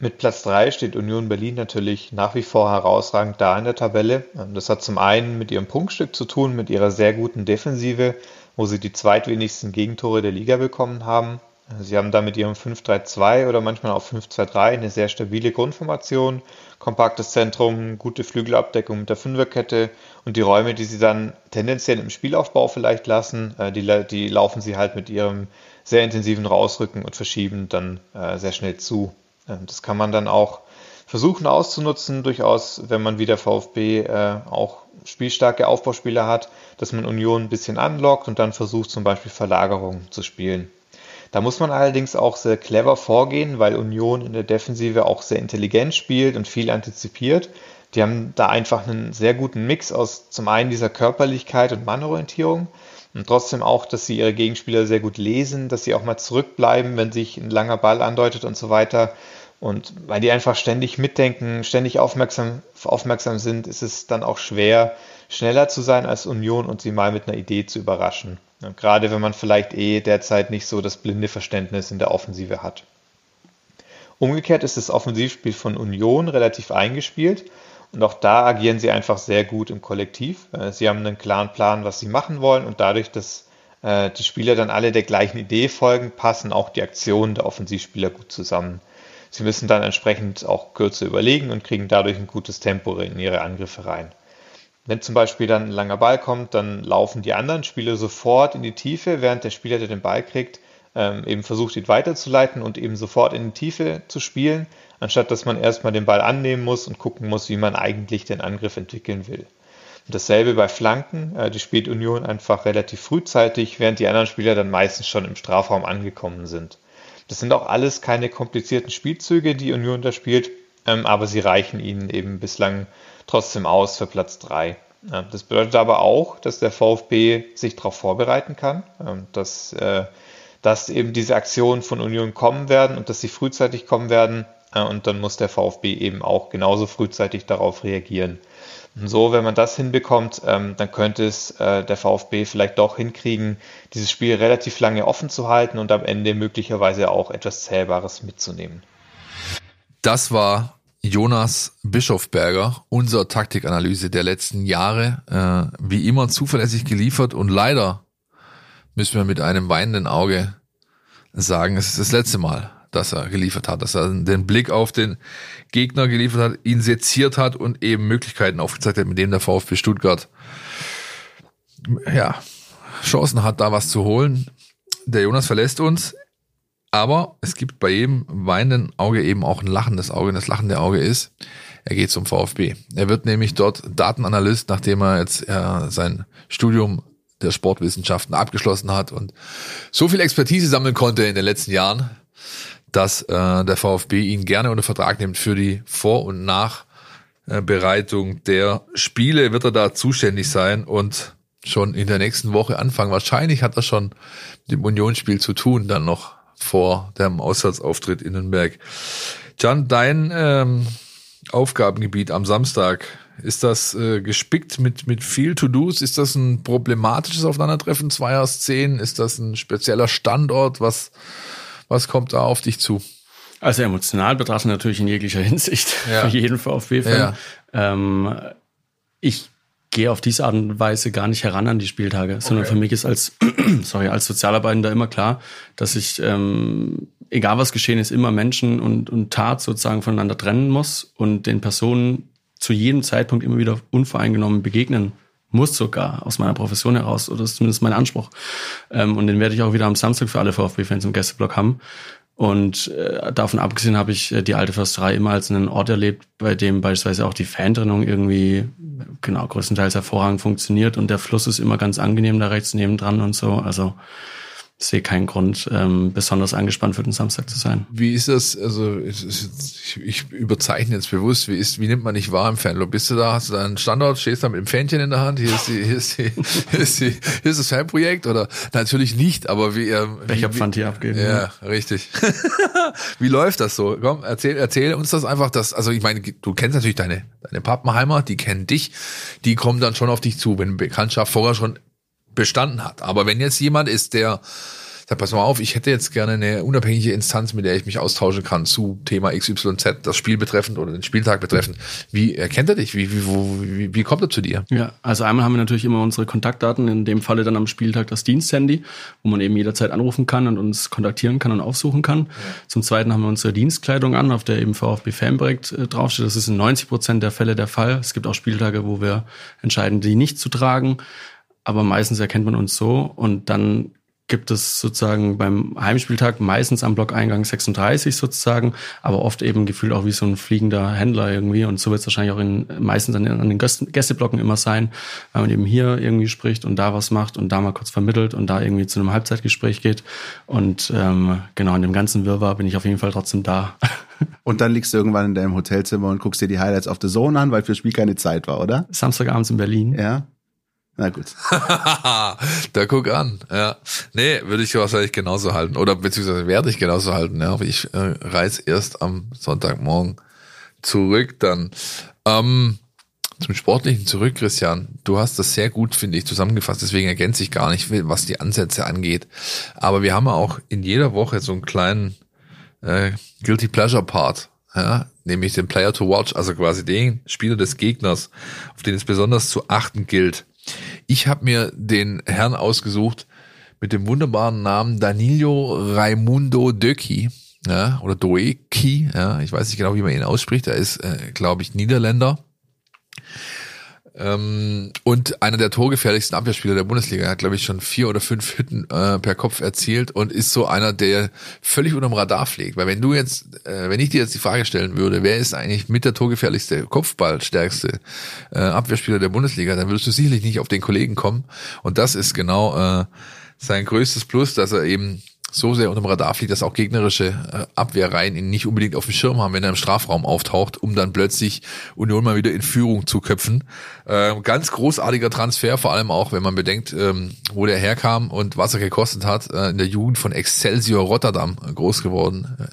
F: Mit Platz 3 steht Union Berlin natürlich nach wie vor herausragend da in der Tabelle. Das hat zum einen mit ihrem Punktstück zu tun, mit ihrer sehr guten Defensive, wo sie die zweitwenigsten Gegentore der Liga bekommen haben. Sie haben da mit ihrem 5-3-2 oder manchmal auch 5-2-3 eine sehr stabile Grundformation, kompaktes Zentrum, gute Flügelabdeckung mit der Fünferkette und die Räume, die sie dann tendenziell im Spielaufbau vielleicht lassen, äh, die, die laufen sie halt mit ihrem sehr intensiven Rausrücken und Verschieben dann äh, sehr schnell zu. Ähm, das kann man dann auch versuchen auszunutzen, durchaus, wenn man wie der VfB äh, auch spielstarke Aufbauspieler hat, dass man Union ein bisschen anlockt und dann versucht zum Beispiel Verlagerungen zu spielen. Da muss man allerdings auch sehr clever vorgehen, weil Union in der Defensive auch sehr intelligent spielt und viel antizipiert. Die haben da einfach einen sehr guten Mix aus zum einen dieser Körperlichkeit und Mannorientierung und trotzdem auch, dass sie ihre Gegenspieler sehr gut lesen, dass sie auch mal zurückbleiben, wenn sich ein langer Ball andeutet und so weiter. Und weil die einfach ständig mitdenken, ständig aufmerksam, aufmerksam sind, ist es dann auch schwer, schneller zu sein als Union und sie mal mit einer Idee zu überraschen. Ja, gerade wenn man vielleicht eh derzeit nicht so das blinde Verständnis in der Offensive hat. Umgekehrt ist das Offensivspiel von Union relativ eingespielt und auch da agieren sie einfach sehr gut im Kollektiv. Äh, sie haben einen klaren Plan, was sie machen wollen und dadurch, dass äh, die Spieler dann alle der gleichen Idee folgen, passen auch die Aktionen der Offensivspieler gut zusammen. Sie müssen dann entsprechend auch kürzer überlegen und kriegen dadurch ein gutes Tempo in ihre Angriffe rein. Wenn zum Beispiel dann ein langer Ball kommt, dann laufen die anderen Spieler sofort in die Tiefe, während der Spieler, der den Ball kriegt, ähm, eben versucht, ihn weiterzuleiten und eben sofort in die Tiefe zu spielen, anstatt dass man erstmal den Ball annehmen muss und gucken muss, wie man eigentlich den Angriff entwickeln will. Und dasselbe bei Flanken, äh, die spielt Union einfach relativ frühzeitig, während die anderen Spieler dann meistens schon im Strafraum angekommen sind. Das sind auch alles keine komplizierten Spielzüge, die Union da spielt, ähm, aber sie reichen ihnen eben bislang trotzdem aus für Platz 3. Ja, das bedeutet aber auch, dass der VfB sich darauf vorbereiten kann, ähm, dass, äh, dass eben diese Aktionen von Union kommen werden und dass sie frühzeitig kommen werden. Äh, und dann muss der VfB eben auch genauso frühzeitig darauf reagieren. So, wenn man das hinbekommt, ähm, dann könnte es äh, der VfB vielleicht doch hinkriegen, dieses Spiel relativ lange offen zu halten und am Ende möglicherweise auch etwas Zählbares mitzunehmen.
C: Das war Jonas Bischofberger, unser Taktikanalyse der letzten Jahre. Äh, wie immer zuverlässig geliefert und leider müssen wir mit einem weinenden Auge sagen, es ist das letzte Mal, dass er geliefert hat, dass er den Blick auf den Gegner geliefert hat, ihn seziert hat und eben Möglichkeiten aufgezeigt hat, mit dem der VfB Stuttgart ja, Chancen hat, da was zu holen. Der Jonas verlässt uns, Aber es gibt bei jedem weinenden Auge eben auch ein lachendes Auge. Und das lachende Auge ist, er geht zum VfB. Er wird nämlich dort Datenanalyst, nachdem er jetzt äh, sein Studium der Sportwissenschaften abgeschlossen hat und so viel Expertise sammeln konnte in den letzten Jahren, dass äh, der VfB ihn gerne unter Vertrag nimmt für die Vor- und Nachbereitung der Spiele, wird er da zuständig sein und schon in der nächsten Woche anfangen. Wahrscheinlich hat er schon mit dem Unionsspiel zu tun, dann noch vor dem Auswärtsauftritt in Nürnberg. Jan, dein ähm, Aufgabengebiet am Samstag, ist das äh, gespickt mit, mit viel To-Dos? Ist das ein problematisches Aufeinandertreffen zweier Szenen? Ist das ein spezieller Standort? Was, was kommt da auf dich zu?
D: Also emotional betrachtet natürlich in jeglicher Hinsicht ja. für jeden VfB-Fan. Ja. Ähm, ich gehe auf diese Art und Weise gar nicht heran an die Spieltage, sondern okay. für mich ist als, sorry, als Sozialarbeitender immer klar, dass ich, ähm, egal was geschehen ist, immer Menschen und, und Tat sozusagen voneinander trennen muss und den Personen zu jedem Zeitpunkt immer wieder unvoreingenommen begegnen muss sogar aus meiner Profession heraus, oder ist zumindest mein Anspruch. Ähm, und den werde ich auch wieder am Samstag für alle VfB-Fans im Gästeblock haben. Und äh, davon abgesehen habe ich äh, die alte Försterei immer als einen Ort erlebt, bei dem beispielsweise auch die Fantrennung irgendwie genau größtenteils hervorragend funktioniert und der Fluss ist immer ganz angenehm da rechts nebendran und so. Also sehe keinen Grund, ähm, besonders angespannt für den Samstag zu sein.
C: Wie ist das? Also ich, ich überzeichne jetzt bewusst. Wie ist, wie nimmt man nicht wahr im Fanlo? Bist du da? Hast du da einen Standort? Stehst da mit dem Fähnchen in der Hand? Hier ist die, hier ist die, hier ist die, hier ist das Fanprojekt oder natürlich nicht. Aber wie? Ähm,
D: Welcher Pfand hier abgeben?
C: Ja, ja. richtig. wie läuft das so? Komm, erzähl, erzähl uns das einfach. Dass, also ich meine, du kennst natürlich deine deine Pappenheimer, die kennen dich, die kommen dann schon auf dich zu, wenn Bekanntschaft vorher schon bestanden hat. Aber wenn jetzt jemand ist, der sagt, pass mal auf, ich hätte jetzt gerne eine unabhängige Instanz, mit der ich mich austauschen kann zu Thema XYZ, das Spiel betreffend oder den Spieltag betreffend. Wie erkennt er dich? Wie, wie, wo, wie, wie kommt er zu dir?
D: Ja, also einmal haben wir natürlich immer unsere Kontaktdaten, in dem Falle dann am Spieltag das Diensthandy, wo man eben jederzeit anrufen kann und uns kontaktieren kann und aufsuchen kann. Ja. Zum Zweiten haben wir unsere Dienstkleidung an, auf der eben VfB Fanprojekt äh, draufsteht. Das ist in 90 Prozent der Fälle der Fall. Es gibt auch Spieltage, wo wir entscheiden, die nicht zu tragen aber meistens erkennt man uns so und dann gibt es sozusagen beim Heimspieltag meistens am Blockeingang 36 sozusagen, aber oft eben gefühlt auch wie so ein fliegender Händler irgendwie und so wird es wahrscheinlich auch in, meistens an den, an den Gästeblocken immer sein, weil man eben hier irgendwie spricht und da was macht und da mal kurz vermittelt und da irgendwie zu einem Halbzeitgespräch geht und ähm, genau in dem ganzen Wirrwarr bin ich auf jeden Fall trotzdem da.
B: Und dann liegst du irgendwann in deinem Hotelzimmer und guckst dir die Highlights auf The Zone an, weil fürs Spiel keine Zeit war, oder?
D: Samstagabends in Berlin.
B: Ja. Na gut.
C: da guck an. Ja. Nee, würde ich wahrscheinlich genauso halten. Oder beziehungsweise werde ich genauso halten. Ja. Ich äh, reise erst am Sonntagmorgen zurück dann. Ähm, zum Sportlichen zurück, Christian. Du hast das sehr gut, finde ich, zusammengefasst. Deswegen ergänze ich gar nicht, was die Ansätze angeht. Aber wir haben auch in jeder Woche so einen kleinen äh, Guilty Pleasure Part. Ja, nämlich den Player to Watch, also quasi den Spieler des Gegners, auf den es besonders zu achten gilt. Ich habe mir den Herrn ausgesucht mit dem wunderbaren Namen Danilo Raimundo Döcki. Ja, oder Doeki, ja, ich weiß nicht genau, wie man ihn ausspricht. Er ist, äh, glaube ich, Niederländer. Ähm, und einer der torgefährlichsten Abwehrspieler der Bundesliga. Er hat, glaube ich, schon vier oder fünf Hütten äh, per Kopf erzielt und ist so einer, der völlig unterm Radar fliegt. Weil wenn du jetzt, äh, wenn ich dir jetzt die Frage stellen würde, wer ist eigentlich mit der torgefährlichste, Kopfballstärkste äh, Abwehrspieler der Bundesliga, dann würdest du sicherlich nicht auf den Kollegen kommen. Und das ist genau äh, sein größtes Plus, dass er eben so sehr unter dem Radar fliegt, dass auch gegnerische äh, Abwehrreihen ihn nicht unbedingt auf dem Schirm haben, wenn er im Strafraum auftaucht, um dann plötzlich Union mal wieder in Führung zu köpfen. Äh, ganz großartiger Transfer, vor allem auch, wenn man bedenkt, ähm, wo der herkam und was er gekostet hat, äh, in der Jugend von Excelsior Rotterdam äh, groß geworden.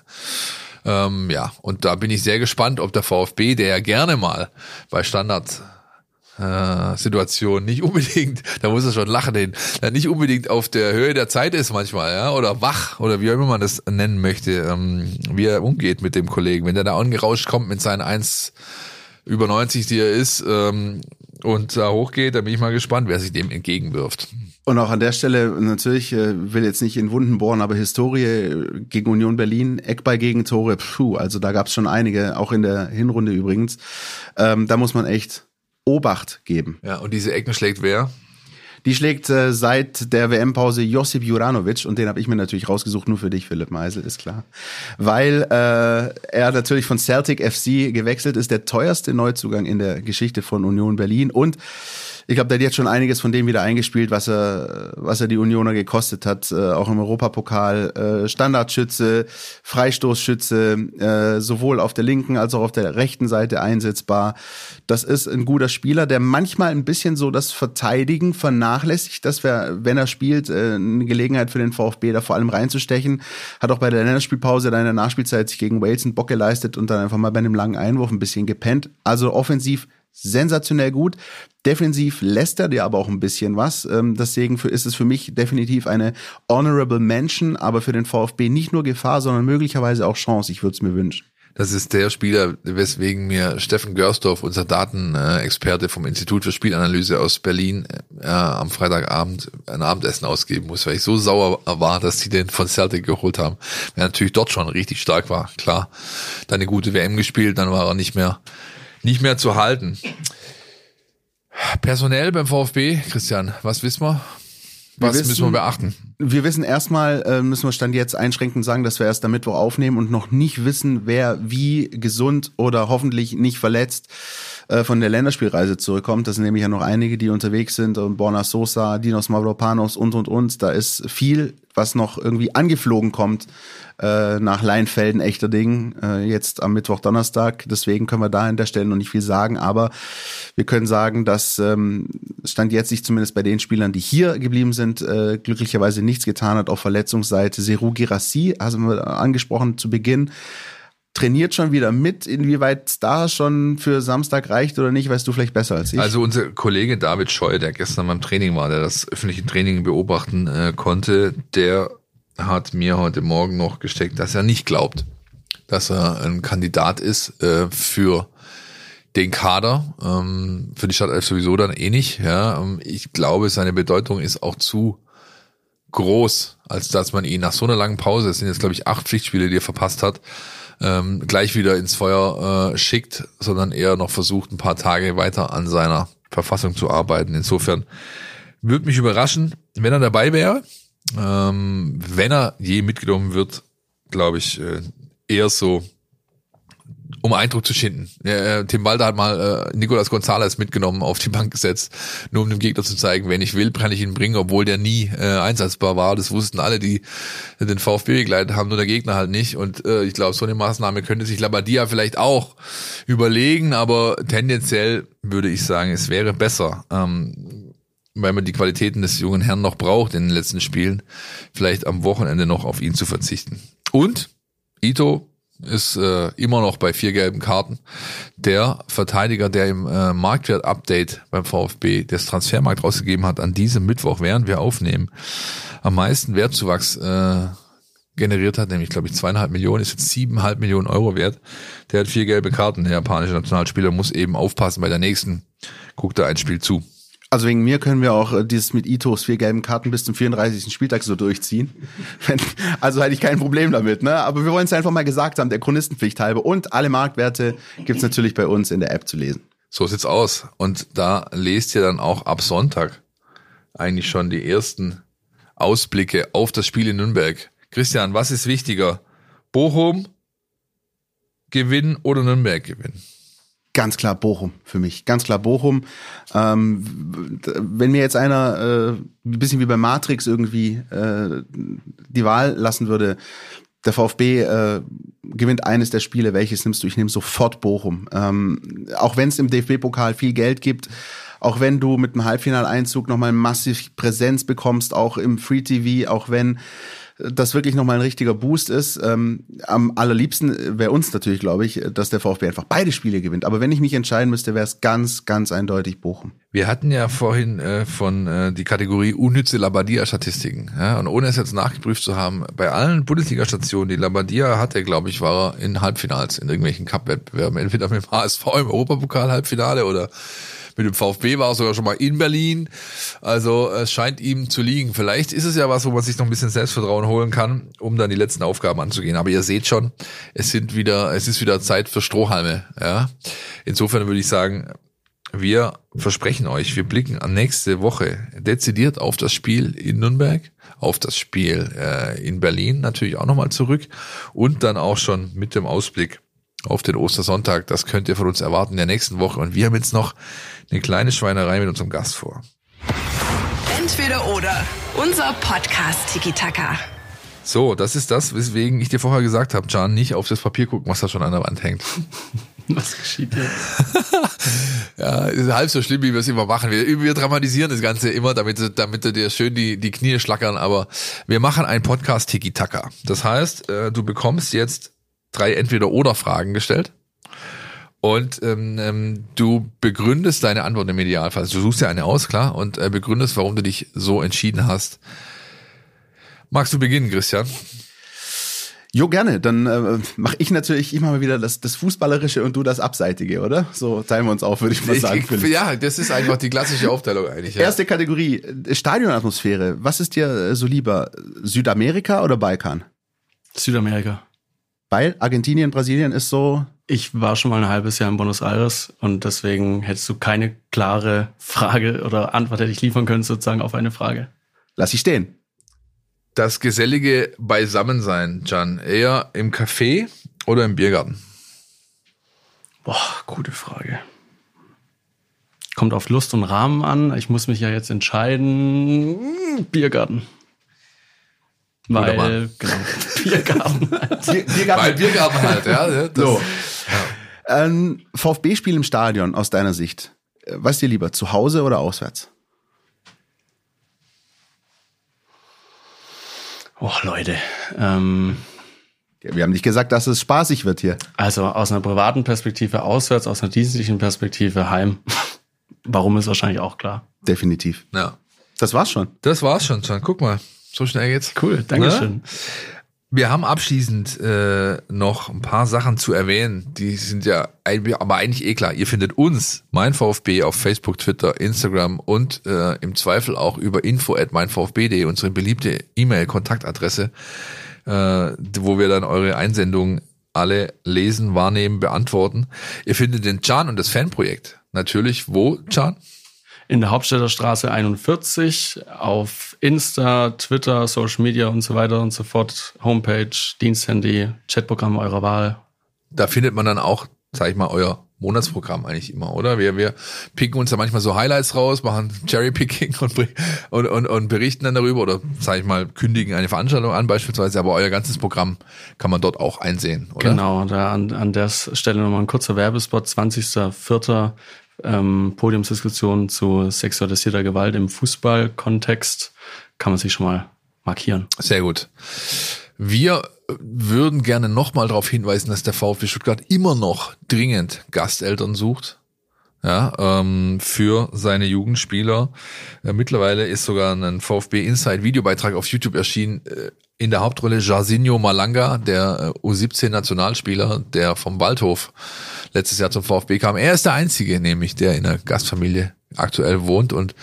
C: Ähm, ja, und da bin ich sehr gespannt, ob der VfB, der ja gerne mal bei Standard äh, Situation nicht unbedingt, da muss er schon lachen, den, nicht unbedingt auf der Höhe der Zeit ist manchmal, ja, oder wach, oder wie auch immer man das nennen möchte, ähm, wie er umgeht mit dem Kollegen. Wenn der da angerauscht kommt mit seinen 1 über 90, die er ist, ähm, und da hochgeht, da bin ich mal gespannt, wer sich dem entgegenwirft.
B: Und auch an der Stelle natürlich, äh, will jetzt nicht in Wunden bohren, aber Historie gegen Union Berlin, Eckball gegen Tore, puh, also da gab es schon einige, auch in der Hinrunde übrigens. Ähm, da muss man echt Obacht geben.
C: Ja, und diese Ecken schlägt wer?
B: Die schlägt äh, seit der WM-Pause Josip Juranovic und den habe ich mir natürlich rausgesucht, nur für dich, Philipp Meisel, ist klar. Weil äh, er natürlich von Celtic FC gewechselt ist, der teuerste Neuzugang in der Geschichte von Union Berlin und ich glaube, der hat jetzt schon einiges von dem wieder eingespielt, was er, was er die Unioner gekostet hat, äh, auch im Europapokal. Äh, Standardschütze, Freistoßschütze, äh, sowohl auf der linken als auch auf der rechten Seite einsetzbar. Das ist ein guter Spieler, der manchmal ein bisschen so das Verteidigen vernachlässigt. Das wäre, wenn er spielt, äh, eine Gelegenheit für den VfB, da vor allem reinzustechen. Hat auch bei der Länderspielpause da in der Nachspielzeit sich gegen Wales einen Bock geleistet und dann einfach mal bei einem langen Einwurf ein bisschen gepennt. Also offensiv sensationell gut. Defensiv lässt er dir aber auch ein bisschen was. Ähm, deswegen ist es für mich definitiv eine honorable Mention, aber für den VfB nicht nur Gefahr, sondern möglicherweise auch Chance. Ich würde es mir wünschen.
C: Das ist der Spieler, weswegen mir Steffen Görsdorf, unser Datenexperte vom Institut für Spielanalyse aus Berlin, äh, am Freitagabend ein Abendessen ausgeben muss, weil ich so sauer war, dass sie den von Celtic geholt haben. Wer natürlich dort schon richtig stark war, klar. Dann eine gute WM gespielt, dann war er nicht mehr nicht mehr zu halten. Personell beim VfB, Christian, was wissen wir? Was wir wissen, müssen wir beachten?
B: Wir wissen erstmal, äh, müssen wir Stand jetzt einschränkend sagen, dass wir erst am Mittwoch aufnehmen und noch nicht wissen, wer wie gesund oder hoffentlich nicht verletzt äh, von der Länderspielreise zurückkommt. Das sind nämlich ja noch einige, die unterwegs sind. Und Borna Sosa, Dinos Mavropanos und, und, und. Da ist viel, was noch irgendwie angeflogen kommt äh, nach Leinfelden, echter Ding, äh, jetzt am Mittwoch, Donnerstag. Deswegen können wir da an der Stelle noch nicht viel sagen, aber wir können sagen, dass ähm, Stand jetzt sich zumindest bei den Spielern, die hier geblieben sind, äh, glücklicherweise nichts getan hat auf Verletzungsseite. Seru Girassi, haben wir angesprochen zu Beginn, trainiert schon wieder mit. Inwieweit da schon für Samstag reicht oder nicht, weißt du vielleicht besser als ich.
C: Also unser Kollege David Scheu, der gestern beim Training war, der das öffentliche Training beobachten äh, konnte, der hat mir heute Morgen noch gesteckt, dass er nicht glaubt, dass er ein Kandidat ist äh, für den Kader, ähm, für die Stadt sowieso dann eh nicht. Ja. Ähm, ich glaube, seine Bedeutung ist auch zu groß, als dass man ihn nach so einer langen Pause, es sind jetzt glaube ich acht Pflichtspiele, die er verpasst hat, ähm, gleich wieder ins Feuer äh, schickt, sondern eher noch versucht, ein paar Tage weiter an seiner Verfassung zu arbeiten. Insofern würde mich überraschen, wenn er dabei wäre. Ähm, wenn er je mitgenommen wird, glaube ich, äh, eher so, um Eindruck zu schinden. Äh, Tim Walter hat mal äh, Nicolas Gonzalez mitgenommen, auf die Bank gesetzt, nur um dem Gegner zu zeigen, wenn ich will, kann ich ihn bringen, obwohl der nie äh, einsatzbar war. Das wussten alle, die den VfB begleitet haben, nur der Gegner halt nicht. Und äh, ich glaube, so eine Maßnahme könnte sich Labadia vielleicht auch überlegen, aber tendenziell würde ich sagen, es wäre besser. Ähm, weil man die Qualitäten des jungen Herrn noch braucht in den letzten Spielen, vielleicht am Wochenende noch auf ihn zu verzichten. Und Ito ist äh, immer noch bei vier gelben Karten. Der Verteidiger, der im äh, Marktwert-Update beim VfB das Transfermarkt rausgegeben hat, an diesem Mittwoch, während wir aufnehmen, am meisten Wertzuwachs äh, generiert hat, nämlich glaube ich zweieinhalb Millionen, ist jetzt siebeneinhalb Millionen Euro wert. Der hat vier gelbe Karten. Der japanische Nationalspieler muss eben aufpassen bei der nächsten. Guckt da ein Spiel zu.
B: Also wegen mir können wir auch äh, dieses mit Itos vier gelben Karten bis zum 34. Spieltag so durchziehen. also hätte ich kein Problem damit, ne? Aber wir wollen es einfach mal gesagt haben, der Chronistenpflicht halber. Und alle Marktwerte gibt's natürlich bei uns in der App zu lesen.
C: So sieht's aus. Und da lest ihr dann auch ab Sonntag eigentlich schon die ersten Ausblicke auf das Spiel in Nürnberg. Christian, was ist wichtiger? Bochum gewinnen oder Nürnberg gewinnen?
B: Ganz klar Bochum für mich. Ganz klar Bochum. Ähm, wenn mir jetzt einer äh, ein bisschen wie bei Matrix irgendwie äh, die Wahl lassen würde, der VfB äh, gewinnt eines der Spiele, welches nimmst du? Ich nehme sofort Bochum. Ähm, auch wenn es im DFB-Pokal viel Geld gibt, auch wenn du mit dem Halbfinaleinzug nochmal massiv Präsenz bekommst, auch im Free TV, auch wenn das wirklich nochmal ein richtiger Boost ist. Ähm, am allerliebsten wäre uns natürlich, glaube ich, dass der VfB einfach beide Spiele gewinnt. Aber wenn ich mich entscheiden müsste, wäre es ganz, ganz eindeutig Bochum.
C: Wir hatten ja vorhin äh, von äh, die Kategorie unnütze Labadia-Statistiken. Ja? Und ohne es jetzt nachgeprüft zu haben, bei allen Bundesliga-Stationen, die Labadia hatte, glaube ich, war er in Halbfinals, in irgendwelchen Cup-Wettbewerben. Entweder mit dem HSV im Europapokal-Halbfinale oder mit dem VfB war er sogar schon mal in Berlin. Also es scheint ihm zu liegen. Vielleicht ist es ja was, wo man sich noch ein bisschen Selbstvertrauen holen kann, um dann die letzten Aufgaben anzugehen. Aber ihr seht schon, es sind wieder, es ist wieder Zeit für Strohhalme. Ja, insofern würde ich sagen, wir versprechen euch, wir blicken an nächste Woche dezidiert auf das Spiel in Nürnberg, auf das Spiel äh, in Berlin natürlich auch nochmal zurück und dann auch schon mit dem Ausblick auf den Ostersonntag. Das könnt ihr von uns erwarten in der nächsten Woche. Und wir haben jetzt noch eine kleine Schweinerei mit unserem Gast vor.
A: Entweder oder. Unser Podcast Tiki Taka.
C: So, das ist das, weswegen ich dir vorher gesagt habe, Can, nicht auf das Papier gucken, was da schon an der Wand hängt.
D: Was geschieht jetzt?
C: ja, ist halb so schlimm, wie wir es immer machen. Wir, wir dramatisieren das Ganze immer, damit, damit dir schön die, die Knie schlackern, aber wir machen einen Podcast Tiki-Taka. Das heißt, äh, du bekommst jetzt drei Entweder-Oder-Fragen gestellt. Und ähm, ähm, du begründest deine Antwort im Idealfall. Also du suchst ja eine aus, klar, und äh, begründest, warum du dich so entschieden hast. Magst du beginnen, Christian?
B: Jo, gerne. Dann äh, mache ich natürlich immer mal wieder das, das Fußballerische und du das Abseitige, oder? So teilen wir uns auf, würde ich mal sagen.
C: Ich, ja, das ist einfach die klassische Aufteilung eigentlich. Ja.
B: Erste Kategorie, äh, Stadionatmosphäre. Was ist dir äh, so lieber, Südamerika oder Balkan?
D: Südamerika.
B: Weil Argentinien, Brasilien ist so.
D: Ich war schon mal ein halbes Jahr in Buenos Aires und deswegen hättest du keine klare Frage oder Antwort hätte ich liefern können sozusagen auf eine Frage.
B: Lass ich stehen.
C: Das gesellige Beisammensein, Can, eher im Café oder im Biergarten?
D: Boah, gute Frage. Kommt auf Lust und Rahmen an. Ich muss mich ja jetzt entscheiden. Biergarten. Weil, genau, Biergarten.
C: Bier, Biergarten. Weil Biergarten halt, ja. Das,
B: so. Ja. Ein VfB-Spiel im Stadion aus deiner Sicht. Was dir lieber, zu Hause oder auswärts?
D: Oh, Leute. Ähm,
B: ja, wir haben nicht gesagt, dass es spaßig wird hier.
D: Also aus einer privaten Perspektive auswärts, aus einer dienstlichen Perspektive heim. Warum ist wahrscheinlich auch klar.
B: Definitiv.
C: Ja.
B: Das war's schon.
C: Das war's schon, Can. Guck mal. So schnell geht's.
D: Cool, Dankeschön. Ne?
C: Wir haben abschließend äh, noch ein paar Sachen zu erwähnen. Die sind ja aber eigentlich eh klar. Ihr findet uns, mein VfB, auf Facebook, Twitter, Instagram und äh, im Zweifel auch über info at meinvfb.de, unsere beliebte E-Mail-Kontaktadresse, äh, wo wir dann eure Einsendungen alle lesen, wahrnehmen, beantworten. Ihr findet den Can und das Fanprojekt natürlich wo, Can?
D: In der Hauptstädter Straße 41 auf Insta, Twitter, Social Media und so weiter und so fort, Homepage, Diensthandy, Chatprogramm eurer Wahl.
C: Da findet man dann auch, sag ich mal, euer Monatsprogramm eigentlich immer, oder? Wir, wir picken uns da manchmal so Highlights raus, machen Cherrypicking und, und, und, und berichten dann darüber oder, sag ich mal, kündigen eine Veranstaltung an beispielsweise, aber euer ganzes Programm kann man dort auch einsehen, oder?
D: Genau, da an, an der Stelle nochmal ein kurzer Werbespot, 20.04 ähm, Podiumsdiskussion zu sexualisierter Gewalt im Fußballkontext kann man sich schon mal markieren.
C: Sehr gut. Wir würden gerne nochmal darauf hinweisen, dass der VfB Stuttgart immer noch dringend Gasteltern sucht. Ja, ähm, für seine Jugendspieler. Äh, mittlerweile ist sogar ein VfB Inside Videobeitrag auf YouTube erschienen. Äh, in der Hauptrolle Jarzinho Malanga, der äh, U17 der vom Waldhof letztes Jahr zum VfB kam. Er ist der Einzige, nämlich der in der Gastfamilie aktuell wohnt und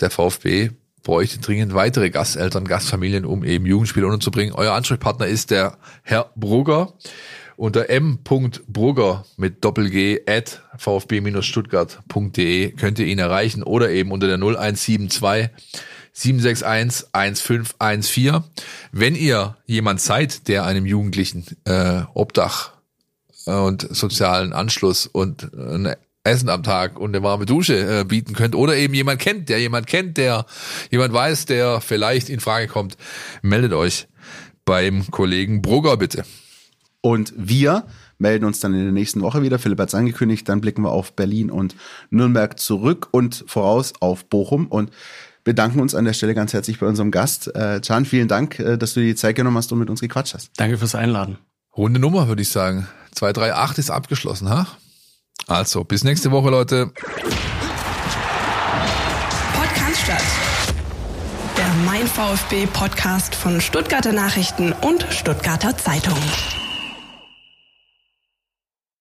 C: der VfB bräuchte dringend weitere Gasteltern, Gastfamilien, um eben Jugendspieler unterzubringen. Euer Ansprechpartner ist der Herr Brugger unter m.brugger mit Doppel-G at vfb-stuttgart.de könnt ihr ihn erreichen oder eben unter der 0172 761 1514. Wenn ihr jemand seid, der einem Jugendlichen äh, Obdach und sozialen Anschluss und ein Essen am Tag und eine warme Dusche äh, bieten könnt oder eben jemand kennt, der jemand kennt, der jemand weiß, der vielleicht in Frage kommt, meldet euch beim Kollegen Brugger bitte.
B: Und wir melden uns dann in der nächsten Woche wieder. Philipp hat es angekündigt, dann blicken wir auf Berlin und Nürnberg zurück und voraus auf Bochum und bedanken uns an der Stelle ganz herzlich bei unserem Gast. Äh, Can, vielen Dank, äh, dass du dir die Zeit genommen hast und mit uns gequatscht hast.
D: Danke fürs Einladen.
C: Runde Nummer, würde ich sagen. 238 ist abgeschlossen, ha? Also, bis nächste Woche, Leute.
A: Podcast statt. Der Mein VfB Podcast von Stuttgarter Nachrichten und Stuttgarter Zeitung.